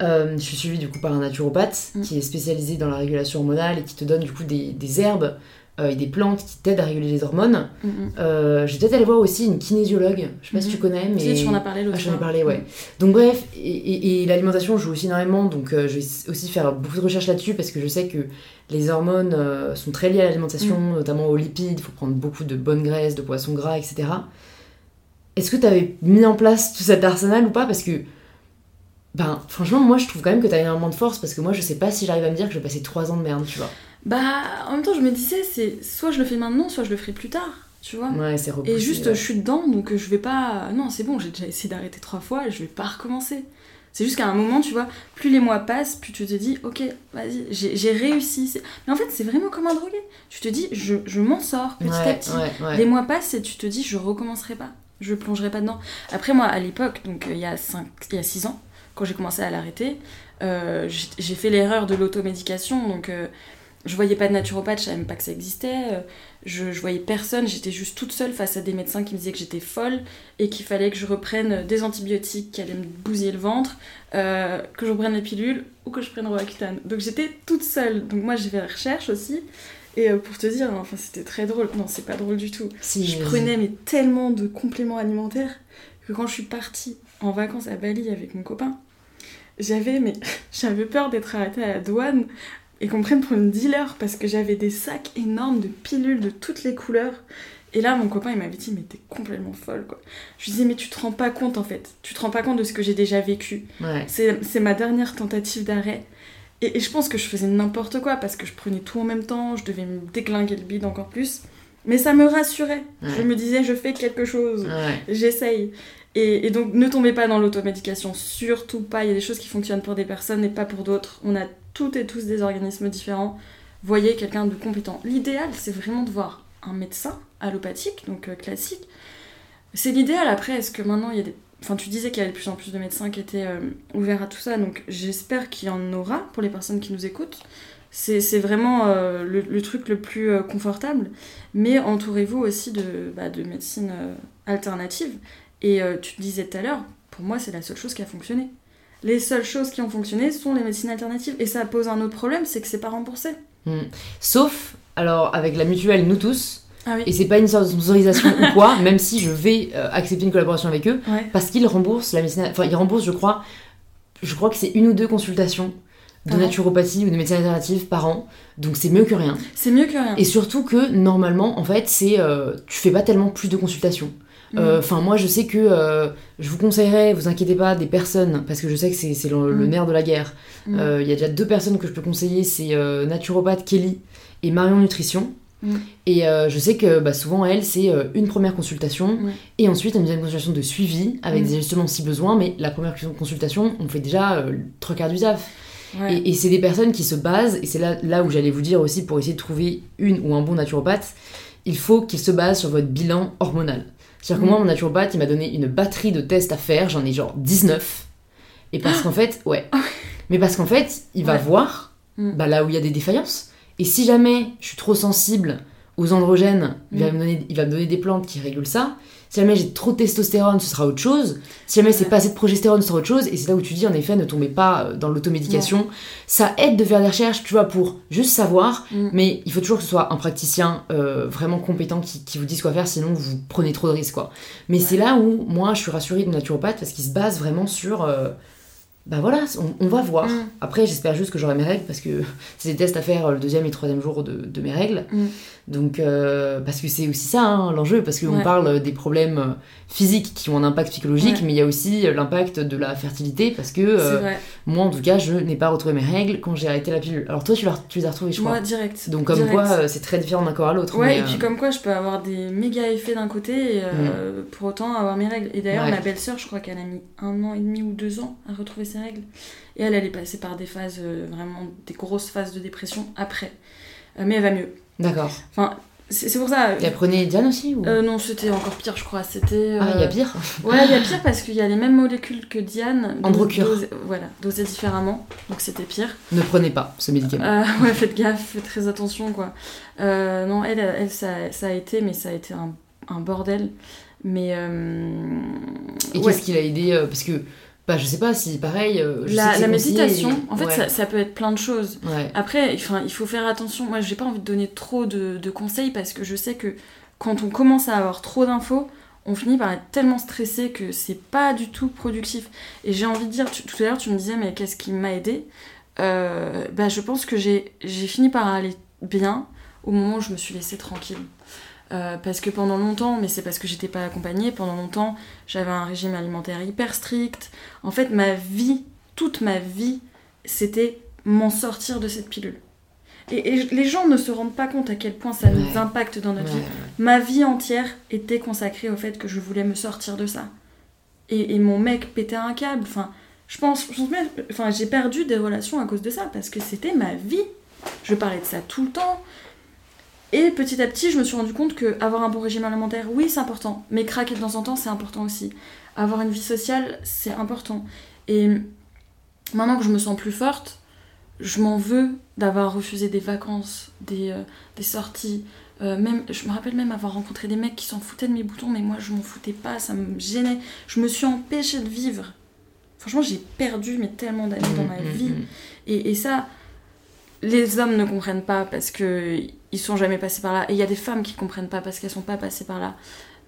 Euh, je suis suivie du coup par un naturopathe Mm. qui est spécialisé dans la régulation hormonale et qui te donne du coup des, des herbes euh, et des plantes qui t'aident à réguler les hormones. Mm, mm. Euh, J'ai peut-être aller voir aussi une kinésiologue, je sais pas si Mhm. tu connais, mais... Si, tu en as parlé l'autre Ah, j'en ai parlé, ouais. Donc bref, et, et- et l'alimentation joue aussi énormément, donc euh, je vais aussi faire beaucoup de recherches là-dessus parce que je sais que les hormones sont très liées à l'alimentation, Mm. notamment aux lipides, il faut prendre beaucoup de bonnes graisses, de poissons gras, etc. Est-ce que tu avais mis en place tout cet arsenal ou pas? Parce que, ben, franchement, moi je trouve quand même que tu as énormément de force parce que moi je sais pas si j'arrive à me dire que je vais passer 3 ans de merde, tu vois. Bah, en même temps, je me disais, c'est soit je le fais maintenant, soit je le ferai plus tard, tu vois. Ouais, c'est repoussé. Et juste, ouais. je suis dedans, donc je vais pas. Non, c'est bon, j'ai déjà essayé d'arrêter trois fois je vais pas recommencer. C'est juste qu'à un moment, tu vois, plus les mois passent, plus tu te dis, ok, vas-y, j'ai réussi. Mais en fait, c'est vraiment comme un drogué. Tu te dis, je, je m'en sors petit ouais, à petit. Les mois passent et tu te dis, je recommencerai pas. Je plongerai pas dedans. Après, moi, à l'époque, donc euh, il y a 5, il y a 6 ans, quand j'ai commencé à l'arrêter, euh, j'ai fait l'erreur de l'automédication. Donc, euh, je voyais pas de naturopathe, je savais même pas que ça existait. euh, je, je voyais personne, j'étais juste toute seule face à des médecins qui me disaient que j'étais folle et qu'il fallait que je reprenne des antibiotiques qui allaient me bousiller le ventre, que je reprenne les pilules ou que je prenne Roaccutane. Donc, j'étais toute seule. Donc, moi, j'ai fait la recherche aussi. Et euh, pour te dire, hein, enfin, c'était très drôle. Non, c'est pas drôle du tout. Si, Je prenais mais tellement de compléments alimentaires que quand je suis partie en vacances à Bali avec mon copain, j'avais mais *laughs* j'avais peur d'être arrêtée à la douane et qu'on prenne pour une dealer parce que j'avais des sacs énormes de pilules de toutes les couleurs. Et là, mon copain, il m'avait dit, mais t'es complètement folle, quoi. Je lui disais, mais tu te rends pas compte, en fait. Tu te rends pas compte de ce que j'ai déjà vécu. Ouais. C'est ma dernière tentative d'arrêt. Et, et je pense que je faisais n'importe quoi parce que je prenais tout en même temps, je devais me déglinguer le bide encore plus. Mais ça me rassurait. Je me disais, je fais quelque chose, Ouais. j'essaye. Et, et donc ne tombez pas dans l'automédication, surtout pas. Il y a des choses qui fonctionnent pour des personnes et pas pour d'autres. On a toutes et tous des organismes différents. Voyez quelqu'un de compétent. L'idéal, c'est vraiment de voir un médecin allopathique, donc euh, classique. C'est l'idéal. Après, est-ce que maintenant il y a des. Enfin, tu disais qu'il y avait de plus en plus de médecins qui étaient euh, ouverts à tout ça, donc j'espère qu'il y en aura pour les personnes qui nous écoutent. C'est vraiment euh, le, truc le plus euh, confortable. Mais entourez-vous aussi de, bah, de médecine alternative. Et tu disais tout à l'heure, pour moi, c'est la seule chose qui a fonctionné. les seules choses qui ont fonctionné sont les médecines alternatives. Et ça pose un autre problème, c'est que c'est pas remboursé. Hmm. Sauf, alors, avec la mutuelle, nous tous, Ah oui. et c'est pas une sorte d'autorisation ou quoi, *laughs* même si je vais euh, accepter une collaboration avec eux, Ouais. parce qu'ils remboursent la médecine. Enfin, ils remboursent, je crois, je crois que c'est une ou deux consultations de an. naturopathie ou de médecine alternative par an, donc c'est mieux que rien. C'est mieux que rien. Et surtout que normalement, en fait, c'est euh, tu fais pas tellement plus de consultations. Mm. Euh, Enfin, moi, je sais que euh, je vous conseillerais, vous inquiétez pas, des personnes, parce que je sais que c'est le, le Mm. nerf de la guerre. Mm. Euh, Il y a déjà deux personnes que je peux conseiller, c'est naturopathe Kelly et Marion Nutrition. Mm. Et euh, je sais que bah, souvent, elle, c'est euh, une première consultation Ouais. et ensuite une deuxième consultation de suivi avec Mm. des ajustements si besoin. Mais la première consultation, on fait déjà euh, trois quarts du taf. Ouais. Et, et c'est des personnes qui se basent, et c'est là, là où j'allais vous dire aussi pour essayer de trouver une ou un bon naturopathe, il faut qu'il se base sur votre bilan hormonal. C'est-à-dire que Mm. moi, mon naturopathe, il m'a donné une batterie de tests à faire, j'en ai genre 19. Et parce qu'en fait, ouais. Mais parce qu'en fait, il va Ah. Ouais. voir bah, là où il y a des défaillances. Et si jamais je suis trop sensible aux androgènes, il, va Mm. me donner, il va me donner des plantes qui régulent ça. Si jamais j'ai trop de testostérone, ce sera autre chose. Si jamais c'est pas assez de progestérone, ce sera autre chose. Et c'est là où tu dis, en effet, ne tombez pas euh, dans l'automédication. Ça aide de faire des recherches, tu vois, pour juste savoir. Mm. Mais il faut toujours que ce soit un praticien euh, vraiment compétent qui, qui vous dise quoi faire, sinon vous prenez trop de risques, quoi. Mais c'est là où, moi, je suis rassurée de naturopathe parce qu'il se base vraiment sur... euh, bah voilà, on, on va voir. Mm. Après, j'espère juste que j'aurai mes règles parce que *laughs* c'est des tests à faire euh, le deuxième et le troisième jour de, de mes règles. Mm. Donc, euh, parce que c'est aussi ça hein, l'enjeu, parce qu'on Ouais. parle des problèmes euh, physiques qui ont un impact psychologique, Ouais. mais il y a aussi euh, l'impact de la fertilité, parce que euh, moi, en tout cas, je n'ai pas retrouvé mes règles quand j'ai arrêté la pilule. Alors toi, tu, tu les as retrouvées, je crois. Moi, direct. Donc comme Direct. quoi, c'est très différent d'un corps à l'autre. Ouais, mais, et puis comme quoi je peux avoir des méga effets d'un côté et euh, pour autant avoir mes règles. Et d'ailleurs, ma belle-sœur, je crois qu'elle a mis un an et demi ou deux ans à retrouver ses règles. Et elle, elle est passée par des phases, euh, vraiment des grosses phases de dépression après. Euh, mais elle va mieux. D'accord. Enfin, c'est pour ça. Et elle prenait Diane aussi ou... Euh, non, c'était encore pire, je crois. C'était. Ah, il y a euh, pire Ouais, il y a *laughs* pire parce qu'il y a les mêmes molécules que Diane. Androcure. dosées- Voilà, dosées différemment. Donc c'était pire. Ne prenez pas ce médicament. Euh, *laughs* ouais, faites gaffe, faites très attention, quoi. Non, elle, elle ça, ça a été, mais ça a été un, un bordel. Mais. Et ouais. qu'est-ce qui l'a aidé Parce que, bah, je sais pas si pareil. euh, je La, méditation, en fait, ouais. ça, ça peut être plein de choses. Ouais. Après, enfin, il faut faire attention. Moi, j'ai pas envie de donner trop de, de conseils parce que je sais que quand on commence à avoir trop d'infos, on finit par être tellement stressé que c'est pas du tout productif. Et j'ai envie de dire, tu- tout à l'heure, tu me disais, mais qu'est-ce qui m'a aidé? Euh, bah, Je pense que j'ai fini par aller bien au moment où je me suis laissée tranquille. Euh, parce que pendant longtemps, mais c'est parce que j'étais pas accompagnée, pendant longtemps, j'avais un régime alimentaire hyper strict. En fait, ma vie, toute ma vie, c'était m'en sortir de cette pilule. Et, et les gens ne se rendent pas compte à quel point ça nous impacte dans notre Ouais, vie. Ma vie entière était consacrée au fait que je voulais me sortir de ça. Et, et mon mec pétait un câble. Enfin, je pense, je pense même- enfin, j'ai perdu des relations à cause de ça parce que c'était ma vie. Je parlais de ça tout le temps. Et petit à petit, je me suis rendu compte que avoir un bon régime alimentaire, oui, c'est important. Mais craquer de temps en temps, c'est important aussi. Avoir une vie sociale, c'est important. Et maintenant que je me sens plus forte, je m'en veux d'avoir refusé des vacances, des, euh, des sorties. Euh, même, je me rappelle même avoir rencontré des mecs qui s'en foutaient de mes boutons, mais moi je m'en foutais pas, ça me gênait. Je me suis empêchée de vivre. Franchement, j'ai perdu mais tellement d'années dans ma Mm, mm, vie. mm. Et, et ça, les hommes ne comprennent pas parce que ils sont jamais passés par là. Et il y a des femmes qui comprennent pas parce qu'elles sont pas passées par là.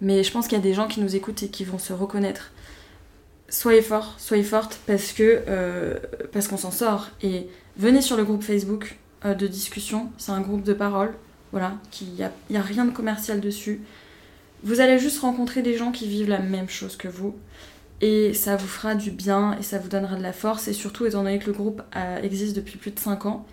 Mais je pense qu'il y a des gens qui nous écoutent et qui vont se reconnaître. Soyez forts, soyez fortes parce que euh, parce qu'on s'en sort. Et venez sur le groupe Facebook euh, de discussion. C'est un groupe de parole. Voilà, il n'y a, y a rien de commercial dessus. Vous allez juste rencontrer des gens qui vivent la même chose que vous. Et ça vous fera du bien et ça vous donnera de la force. Et surtout, étant donné que le groupe euh, existe depuis plus de 5 ans,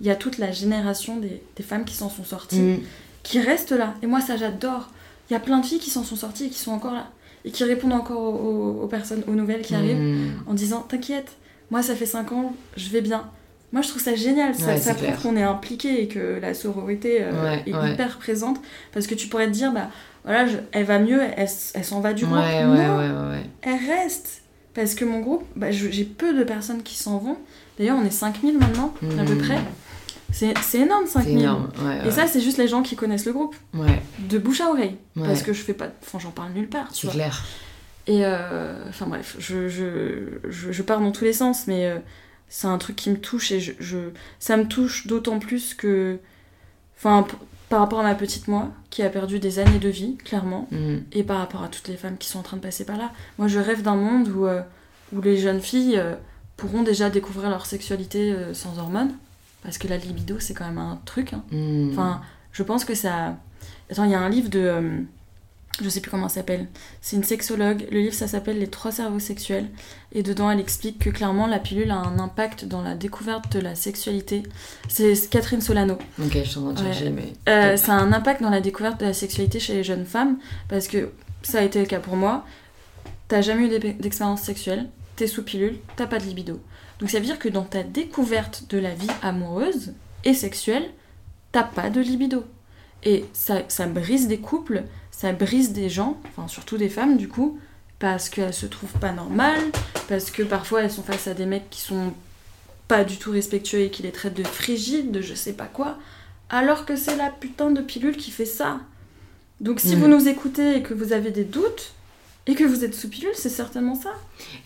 il y a toute la génération des, des femmes qui s'en sont sorties, Mm. qui restent là. Et moi, ça, j'adore. Il y a plein de filles qui s'en sont sorties et qui sont encore là. Et qui répondent encore aux, aux- aux personnes, aux nouvelles qui arrivent Mm. en disant T'inquiète, moi, ça fait 5 ans, je vais bien. Moi, je trouve ça génial. Ça, Ouais, ça c'est prouve qu'on est impliqué et que la sororité euh, Ouais, est ouais. hyper présente. Parce que tu pourrais te dire Bah voilà, je- elle va mieux, elle, elle s'en va du groupe. Non, elle reste. Parce que mon groupe, bah, j'ai peu de personnes qui s'en vont. D'ailleurs, on est 5000 maintenant, à peu Mm. près. C'est énorme, C'est 5000. énorme. Ouais, Et ça, c'est juste les gens qui connaissent le groupe, Ouais, de bouche à oreille. Parce que je fais pas. Enfin, j'en parle nulle part, c'est clair. Et euh, enfin bref, je, je, je, je pars dans tous les sens, mais euh, c'est un truc qui me touche et je, je- ça me touche d'autant plus que. Enfin, par rapport à ma petite moi, qui a perdu des années de vie, clairement, Mm. et par rapport à toutes les femmes qui sont en train de passer par là. Moi, je rêve d'un monde où, euh, où les jeunes filles pourront déjà découvrir leur sexualité euh, sans hormones, parce que la libido, c'est quand même un truc. hein. Mm. Enfin, je pense que ça. Attends, il y a un livre de. euh, je sais plus comment ça s'appelle. C'est une sexologue. Le livre, ça s'appelle Les trois cerveaux sexuels. Et dedans, elle explique que clairement, la pilule a un impact dans la découverte de la sexualité. C'est Catherine Solano. Ok, je suis en train de chercher, mais. Euh, ça a un impact dans la découverte de la sexualité chez les jeunes femmes parce que ça a été le cas pour moi. T'as jamais eu d'expérience sexuelle, t'es sous pilule, t'as pas de libido. Donc ça veut dire que dans ta découverte de la vie amoureuse et sexuelle, t'as pas de libido. Et ça, ça brise des couples, ça brise des gens, enfin surtout des femmes du coup, parce qu'elles se trouvent pas normales, parce que parfois elles sont face à des mecs qui sont pas du tout respectueux et qui les traitent de frigides, de je sais pas quoi alors que c'est la putain de pilule qui fait ça. Donc si Mhm. vous nous écoutez et que vous avez des doutes, et que vous êtes sous pilule, c'est certainement ça.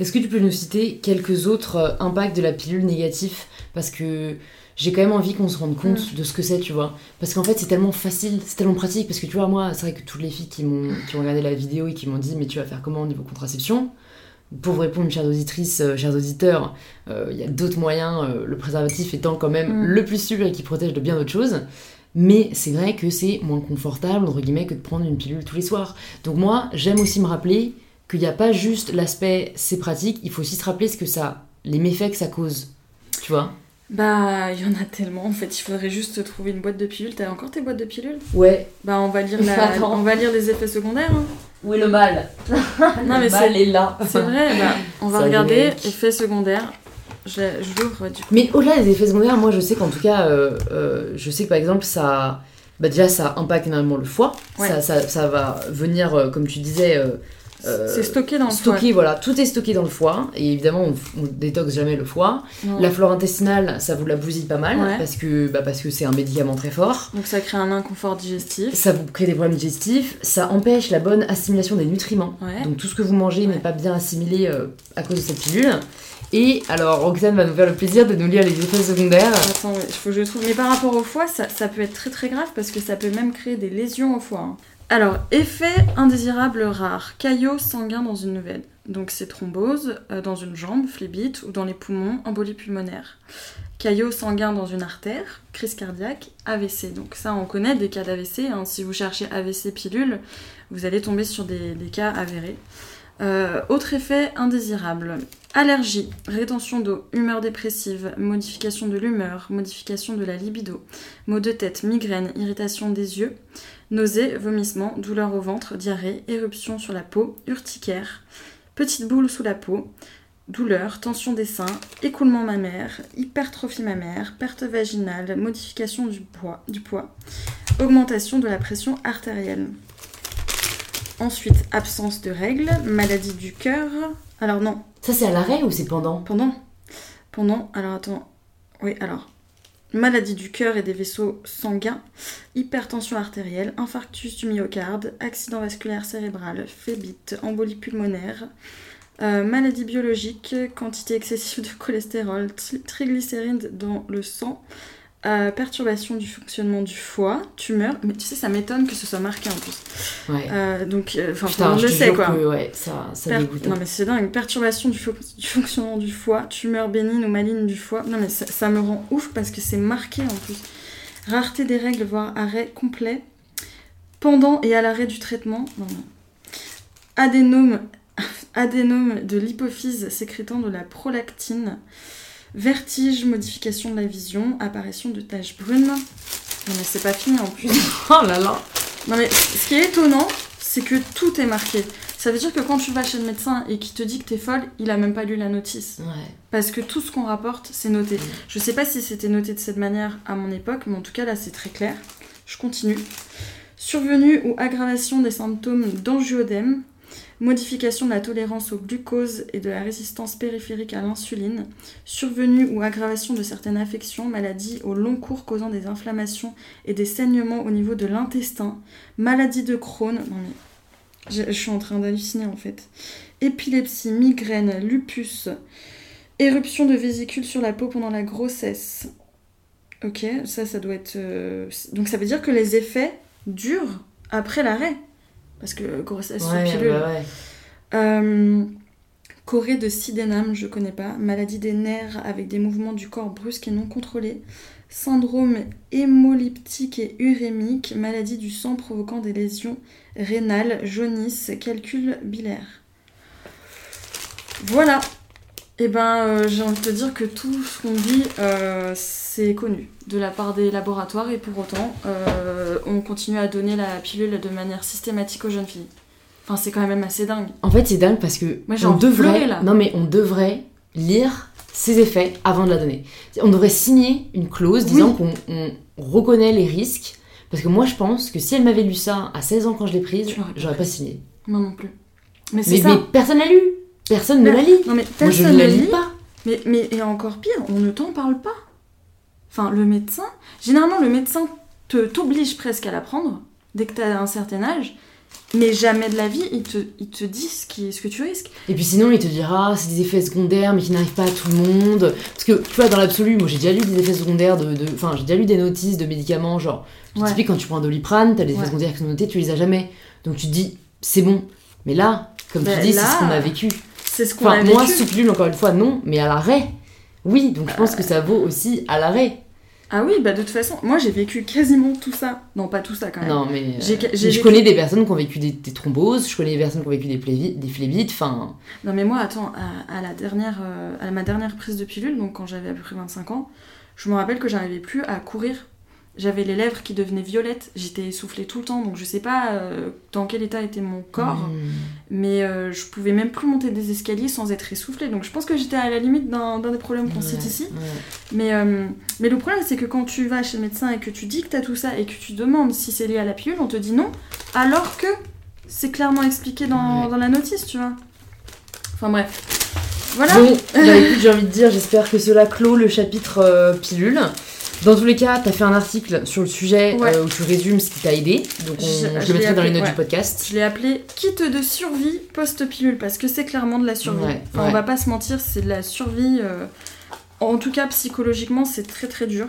Est-ce que tu peux nous citer quelques autres euh, impacts de la pilule négatifs Parce que j'ai quand même envie qu'on se rende compte de ce que c'est, tu vois. Parce qu'en fait, c'est tellement facile, c'est tellement pratique. Parce que tu vois, moi, c'est vrai que toutes les filles qui, m'ont, qui ont regardé la vidéo et qui m'ont dit, mais tu vas faire comment au niveau contraception? Pour vous répondre, chères auditrices, euh, chers auditeurs, euh, il y a d'autres moyens, euh, le préservatif étant quand même Mm. le plus sûr et qui protège de bien d'autres choses. Mais c'est vrai que c'est moins confortable, entre guillemets, que de prendre une pilule tous les soirs. Donc moi, j'aime aussi me rappeler qu'il n'y a pas juste l'aspect c'est pratique, il faut aussi se rappeler ce que ça, les méfaits que ça cause. Tu vois? Bah, il y en a tellement. En fait, il faudrait juste trouver une boîte de pilules. T'as encore tes boîtes de pilules? Ouais. Bah, on va lire, *laughs* la... On va lire les effets secondaires. hein. Où est le mal? Non, mais Le mal c'est est là. c'est vrai. Bah, on va Ça regarder effets secondaires. Je, l'ouvre du coup. Mais au-delà des effets secondaires, moi je sais qu'en tout cas, euh, euh, je sais que par exemple, ça. Bah déjà, ça impacte énormément le foie. Ouais. Ça, ça, ça va venir, euh, comme tu disais, c'est stocké dans le stocké, voilà, tout est stocké dans le foie. Et évidemment, on, on détoxe jamais le foie. foie. Non. La flore intestinale, ça vous la bousille pas mal Ouais. parce que bah, parce que c'est un médicament très fort. Donc ça crée un inconfort digestif. Ça vous crée des problèmes digestifs, ça empêche la bonne assimilation des nutriments. Ouais. Donc tout ce que vous mangez n'est pas bien assimilé à cause de cette pilule. Et alors Roxane va nous faire le plaisir de nous lire les effets secondaires. Attends, il faut que je trouve. Mais par rapport au foie, ça, ça peut être très très grave parce que ça peut même créer des lésions au foie. hein. Alors, effet indésirable rare, caillot sanguin dans une veine. Donc c'est thrombose euh, dans une jambe, phlébite, ou dans les poumons, embolie pulmonaire. Caillot sanguin dans une artère, crise cardiaque, AVC. Donc ça, on connaît des cas d'AVC. hein. Si vous cherchez AVC pilule, vous allez tomber sur des, des cas avérés. Euh, autre effet indésirable. Allergie, rétention d'eau, humeur dépressive, modification de l'humeur, modification de la libido, maux de tête, migraine, irritation des yeux, nausées, vomissements, douleur au ventre, diarrhée, éruption sur la peau, urticaire, petite boule sous la peau, douleur, tension des seins, écoulement mammaire, hypertrophie mammaire, perte vaginale, modification du poids, augmentation de la pression artérielle. Ensuite, absence de règles, maladie du cœur. Alors non, Ça c'est à l'arrêt ou c'est pendant? Pendant Pendant, alors attends. Oui, alors. Maladie du cœur et des vaisseaux sanguins, hypertension artérielle, infarctus du myocarde, accident vasculaire cérébral, phlébite, embolie pulmonaire, euh, maladie biologique, quantité excessive de cholestérol, tri- triglycérides dans le sang, euh, perturbation du fonctionnement du foie, tumeur. Mais tu sais, ça m'étonne que ce soit marqué en plus. Ouais. Euh, donc, euh, enfin, je jure quoi. que ouais, ça, ça Per- dégoûte. Non mais c'est dingue, perturbation du, fo- du fonctionnement du foie, tumeur bénigne ou maligne du foie. Non mais ça, ça me rend ouf parce que c'est marqué en plus. Rareté des règles, voire arrêt complet. Pendant et à l'arrêt du traitement. Non, non. Adénome, *laughs* adénome de l'hypophyse sécrétant de la prolactine. Vertige, modification de la vision, apparition de taches brunes. Non mais c'est pas fini en plus. *laughs* Oh là là Non mais ce qui est étonnant, c'est que tout est marqué. Ça veut dire que quand tu vas chez le médecin et qu'il te dit que t'es folle, il a même pas lu la notice. Ouais. Parce que tout ce qu'on rapporte, c'est noté. Je sais pas si c'était noté de cette manière à mon époque, mais en tout cas là c'est très clair. Je continue. Survenue ou aggravation des symptômes d'angioedème, modification de la tolérance au glucose et de la résistance périphérique à l'insuline, survenue ou aggravation de certaines affections, maladies au long cours causant des inflammations et des saignements au niveau de l'intestin, maladie de Crohn, non mais Je, je suis en train d'halluciner en fait. Épilepsie, migraine, lupus, éruption de vésicules sur la peau pendant la grossesse. Ok, ça, ça doit être. euh, Donc ça veut dire que les effets durent après l'arrêt. Parce que grossesse sous Ouais, pilule. bah ouais. Euh, Corée de Sydenham, je connais pas. Maladie des nerfs avec des mouvements du corps brusques et non contrôlés. Syndrome hémolyptique et urémique. Maladie du sang provoquant des lésions rénales, jaunisse, calcul bilaire. Voilà. Et ben, euh, j'ai envie de te dire que tout ce qu'on dit, euh, c'est connu de la part des laboratoires et pour autant, euh, on continue à donner la pilule de manière systématique aux jeunes filles. Enfin, c'est quand même assez dingue. En fait, c'est dingue parce que Moi, on devrait, pleurer, là. non mais on devrait lire ses effets avant de la donner. On devrait signer une clause Oui. disant qu'on on reconnaît les risques. Parce que moi, je pense que si elle m'avait lu ça à 16 ans quand je l'ai prise, j'aurais pas signé. Moi non plus. Mais c'est Mais, ça. mais personne l'a lu. Personne ne la lit. Non mais Moi, je personne ne la lit. pas. Mais, mais et encore pire, on ne t'en parle pas. Enfin, le médecin, généralement le médecin te t'oblige presque à la prendre dès que tu as un certain âge, mais jamais de la vie il te, il te dit ce, qui, ce que tu risques. Et puis sinon, il te dira, c'est des effets secondaires, mais qui n'arrivent pas à tout le monde. Parce que, tu vois, dans l'absolu, moi j'ai déjà lu des effets secondaires de. Enfin, j'ai déjà lu des notices de médicaments, genre. Ouais. Typique, quand tu prends un doliprane, t'as des effets Ouais. secondaires qui sont notés, tu les as jamais. Donc tu te dis, c'est bon. Mais là, comme tu dis, c'est ce qu'on a vécu. C'est ce qu'on Enfin, a moi, vécu. sous pilule, encore une fois, non, mais à l'arrêt, oui. Donc je pense que ça vaut aussi à l'arrêt. Ah oui, bah de toute façon, moi j'ai vécu quasiment tout ça. Non, pas tout ça quand même. Non, mais. euh, je connais des personnes qui ont vécu des, des thromboses, je connais des personnes qui ont vécu des, des phlébites, enfin. Non mais moi, attends, à, à la dernière, euh, à ma dernière prise de pilule, donc quand j'avais à peu près 25 ans, je me rappelle que j'arrivais plus à courir. J'avais les lèvres qui devenaient violettes, j'étais essoufflée tout le temps, donc je sais pas euh, dans quel état était mon corps, hmm. mais euh, je pouvais même plus monter des escaliers sans être essoufflée, donc je pense que j'étais à la limite d'un des problèmes qu'on cite ici. ouais. Mais, euh, mais le problème, c'est que quand tu vas chez le médecin et que tu dis que t'as tout ça et que tu demandes si c'est lié à la pilule, on te dit non, alors que c'est clairement expliqué dans, Ouais. dans la notice, tu vois. Enfin bref. Voilà. Bon, bah écoute, j'ai envie de dire, j'espère que cela clôt le chapitre euh, pilule. Dans tous les cas, t'as fait un article sur le sujet Ouais. euh, où tu résumes ce qui t'a aidé. Donc on- Je- le mettrai dans les notes ouais. du podcast. Je l'ai appelé kit de survie post-pilule parce que c'est clairement de la survie. Ouais, Enfin. On va pas se mentir, c'est de la survie. euh, En tout cas, psychologiquement, c'est très très dur.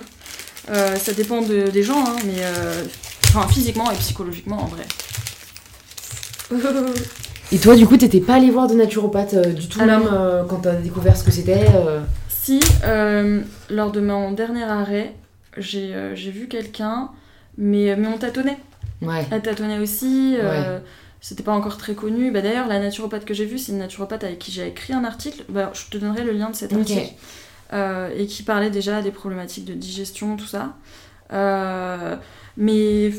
Euh, ça dépend de- des gens, hein, mais enfin physiquement et psychologiquement en vrai. Et toi, du coup, t'étais pas allé voir de naturopathe du tout, Alors- même quand t'as découvert ce que c'était Si, euh, lors de mon dernier arrêt, j'ai euh, j'ai vu quelqu'un, mais, mais on tâtonnait. Ouais. Elle tâtonnait aussi. euh, C'était pas encore très connu. Bah, D'ailleurs, la naturopathe que j'ai vue, c'est une naturopathe avec qui j'ai écrit un article. Bah, je te donnerai le lien de cet article. Euh, et qui parlait déjà des problématiques de digestion, tout ça. Euh, mais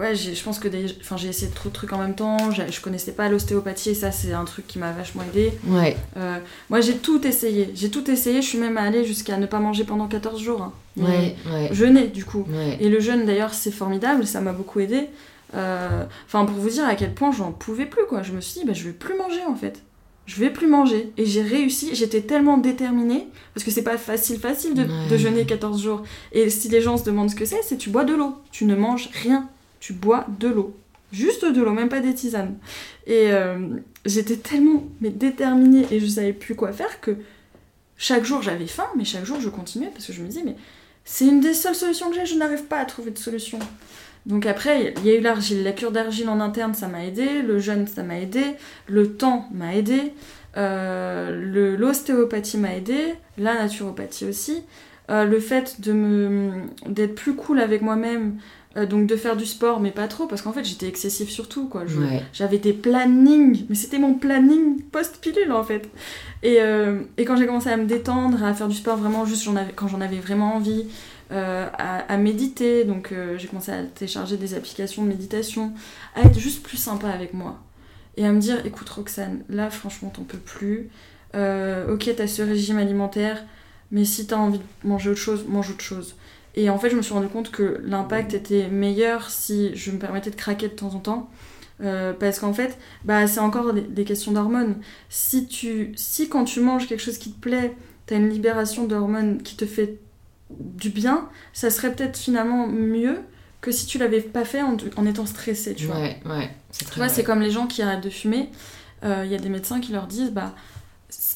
ouais, je pense que j'ai essayé trop de trucs en même temps. j'ai- Je connaissais pas l'ostéopathie et ça, c'est un truc qui m'a vachement aidé. Ouais. Euh, moi, j'ai tout essayé. J'ai tout essayé. Je suis même allée jusqu'à ne pas manger pendant 14 jours. hein. Ouais. Ouais. Jeûner, du coup. Ouais. Et le jeûne, d'ailleurs, c'est formidable. Ça m'a beaucoup aidé. Euh, Enfin, pour vous dire à quel point j'en pouvais plus, quoi. Je me suis dit, bah, je vais plus manger, en fait. Je vais plus manger. Et j'ai réussi. J'étais tellement déterminée. Parce que c'est pas facile, facile de, Ouais. de jeûner 14 jours. Et si les gens se demandent ce que c'est, c'est tu bois de l'eau. Tu ne manges rien. Tu bois de l'eau. Juste de l'eau, même pas des tisanes. Et euh, j'étais tellement mais déterminée et je savais plus quoi faire que chaque jour j'avais faim, mais chaque jour je continuais parce que je me disais, mais c'est une des seules solutions que j'ai, je n'arrive pas à trouver de solution. Donc après, il y a eu l'argile, la cure d'argile en interne, ça m'a aidé, le jeûne, ça m'a aidé, le temps m'a aidé, euh, l'ostéopathie m'a aidé, la naturopathie aussi, Euh, le fait d'être plus cool avec moi-même, euh, donc de faire du sport, mais pas trop, parce qu'en fait j'étais excessive sur tout, quoi. Ouais. j'avais des plannings, mais c'était mon planning post-pilule en fait. Et, euh, et quand j'ai commencé à me détendre, à faire du sport vraiment juste avais, quand j'en avais vraiment envie, euh, à, à méditer, donc j'ai commencé à télécharger des applications de méditation, à être juste plus sympa avec moi. Et à me dire, écoute Roxane, là franchement t'en peux plus. Ok, t'as ce régime alimentaire, mais si t'as envie de manger autre chose, mange autre chose. Et en fait, je me suis rendu compte que l'impact était meilleur si je me permettais de craquer de temps en temps. Euh, parce qu'en fait, bah, c'est encore des, des questions d'hormones. Si, tu, si quand tu manges quelque chose qui te plaît, t'as une libération d'hormones qui te fait du bien, ça serait peut-être finalement mieux que si tu l'avais pas fait en, en étant stressé, tu vois. Ouais, ouais. C'est Tu vois, comme les gens qui arrêtent de fumer. Euh, Il y a des médecins qui leur disent bah,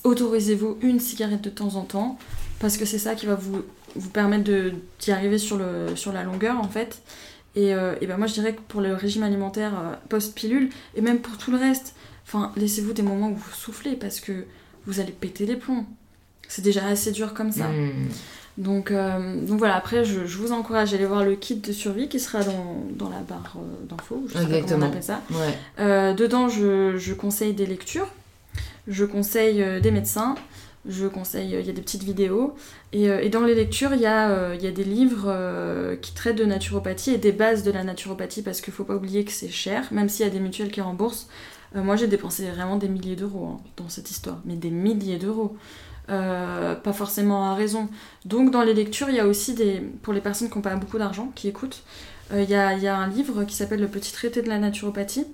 autorisez-vous une cigarette de temps en temps, parce que c'est ça qui va vous, vous permettre d'y arriver sur, le, sur la longueur, en fait. Et, euh, et ben moi, je dirais que pour le régime alimentaire euh, post-pilule, et même pour tout le reste, enfin, laissez-vous des moments où vous soufflez, parce que vous allez péter les plombs. C'est déjà assez dur comme ça. Hmm. Donc, euh, donc voilà, après, je, je vous encourage à aller voir le kit de survie qui sera dans, dans la barre euh, d'infos, je sais pas comment on Exactement. appelle ça. Ouais. Dedans, je, je conseille des lectures, je conseille des médecins, je conseille, il y a des petites vidéos. Et, euh, dans les lectures, il y, a, euh, des livres euh, qui traitent de naturopathie et des bases de la naturopathie parce qu'il faut pas oublier que c'est cher, même s'il y a des mutuelles qui remboursent. Moi, j'ai dépensé vraiment des milliers d'euros hein, dans cette histoire, mais des milliers d'euros. Pas forcément à raison. Donc dans les lectures, il y a aussi des, pour les personnes qui n'ont pas beaucoup d'argent, qui écoutent, il y a un livre qui s'appelle Le Petit Traité de la Naturopathie.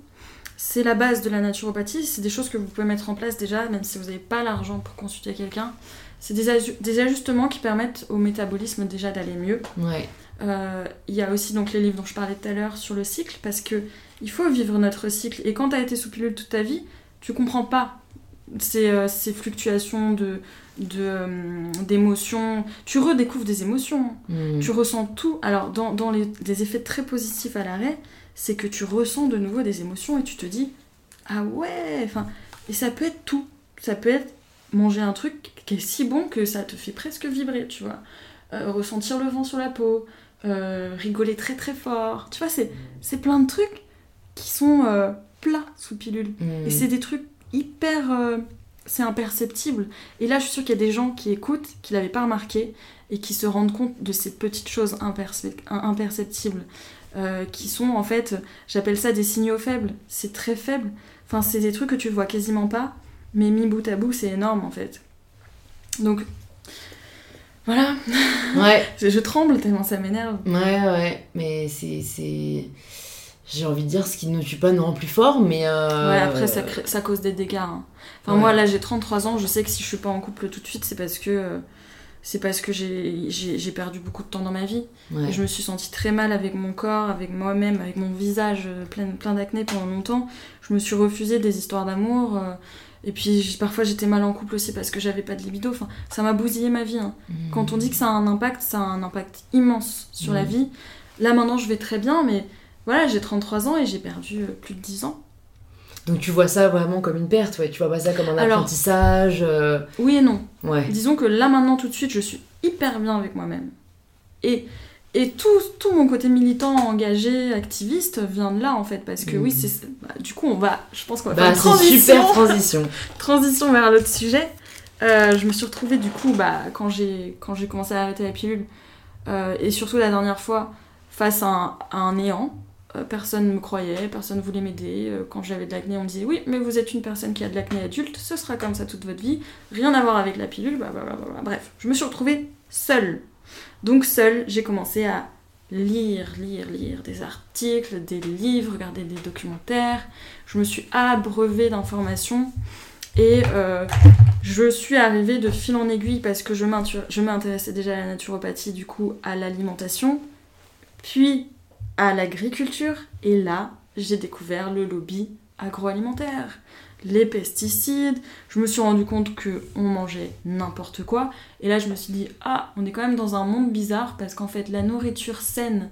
C'est la base de la naturopathie, c'est des choses que vous pouvez mettre en place déjà, même si vous n'avez pas l'argent pour consulter quelqu'un. C'est des, aju- des ajustements qui permettent au métabolisme déjà d'aller mieux. Ouais. Euh, Il y a aussi donc les livres dont je parlais tout à l'heure sur le cycle, parce que il faut vivre notre cycle. Et quand tu as été sous pilule toute ta vie, tu comprends pas ces, euh, ces fluctuations de euh, d'émotions. Tu redécouvres des émotions. Hmm. Tu ressens tout. Alors, dans, dans les, des effets très positifs à l'arrêt, c'est que tu ressens de nouveau des émotions et tu te dis Ah ouais enfin, Et ça peut être tout. Ça peut être manger un truc qui est si bon que ça te fait presque vibrer, tu vois. Euh, ressentir le vent sur la peau, euh, rigoler très très fort. Tu vois, c'est, c'est plein de trucs qui sont euh, plats sous pilule. Hmm. Et c'est des trucs hyper. c'est imperceptible. Et là, je suis sûre qu'il y a des gens qui écoutent, qui l'avaient pas remarqué, et qui se rendent compte de ces petites choses imperce- imperceptibles. Euh, qui sont en fait, j'appelle ça des signaux faibles. C'est très faible. Enfin, c'est des trucs que tu vois quasiment pas, mais mis bout à bout, c'est énorme en fait. Donc, voilà. Ouais. *laughs* Je, je tremble tellement ça m'énerve. Ouais, ouais, mais c'est. J'ai envie de dire, ce qui ne tue pas nous rend plus fort, mais. euh, Ouais, après, ça, crée- ça cause des dégâts. hein. Enfin, Ouais. moi, là, j'ai 33 ans. Je sais que si je suis pas en couple tout de suite, c'est parce que. C'est parce que j'ai perdu beaucoup de temps dans ma vie. Ouais. Et je me suis sentie très mal avec mon corps, avec moi-même, avec mon visage euh, plein, plein d'acné pendant longtemps. Je me suis refusée des histoires d'amour. euh, et puis parfois j'étais mal en couple aussi parce que j'avais pas de libido. Enfin, ça m'a bousillé ma vie. hein. Hmm. Quand on dit que ça a un impact, ça a un impact immense sur la Mhm. vie. Là maintenant je vais très bien, mais voilà, j'ai 33 ans et j'ai perdu euh, plus de 10 ans. Donc tu vois ça vraiment comme une perte, ouais. Tu vois pas ça comme un Alors- apprentissage. euh, Oui et non. Ouais. Disons que là maintenant tout de suite je suis hyper bien avec moi-même. Et, et tout, tout mon côté militant, engagé, activiste vient de là en fait. Parce que oui, c'est, bah, du coup on va, je pense qu'on va Bah, faire une transition, super *laughs* transition. transition vers l'autre sujet. Euh, je me suis retrouvée du coup bah, quand, j'ai, quand j'ai commencé à arrêter la pilule euh, et surtout la dernière fois face à un, à un néant. Euh, personne ne me croyait, personne ne voulait m'aider. Euh, Quand j'avais de l'acné, on me disait oui, mais vous êtes une personne qui a de l'acné adulte, ce sera comme ça toute votre vie, rien à voir avec la pilule, blablabla. Bref, je me suis retrouvée seule. Donc seule, j'ai commencé à lire, lire, lire des articles, des livres, regarder des documentaires. Je me suis abreuvée d'informations et euh, je suis arrivée de fil en aiguille parce que je m'intéressais déjà à la naturopathie, du coup à l'alimentation, puis à l'agriculture et là j'ai découvert le lobby agroalimentaire, les pesticides. Je me suis rendu compte que on mangeait n'importe quoi et là je me suis dit ah on est quand même dans un monde bizarre parce qu'en fait la nourriture saine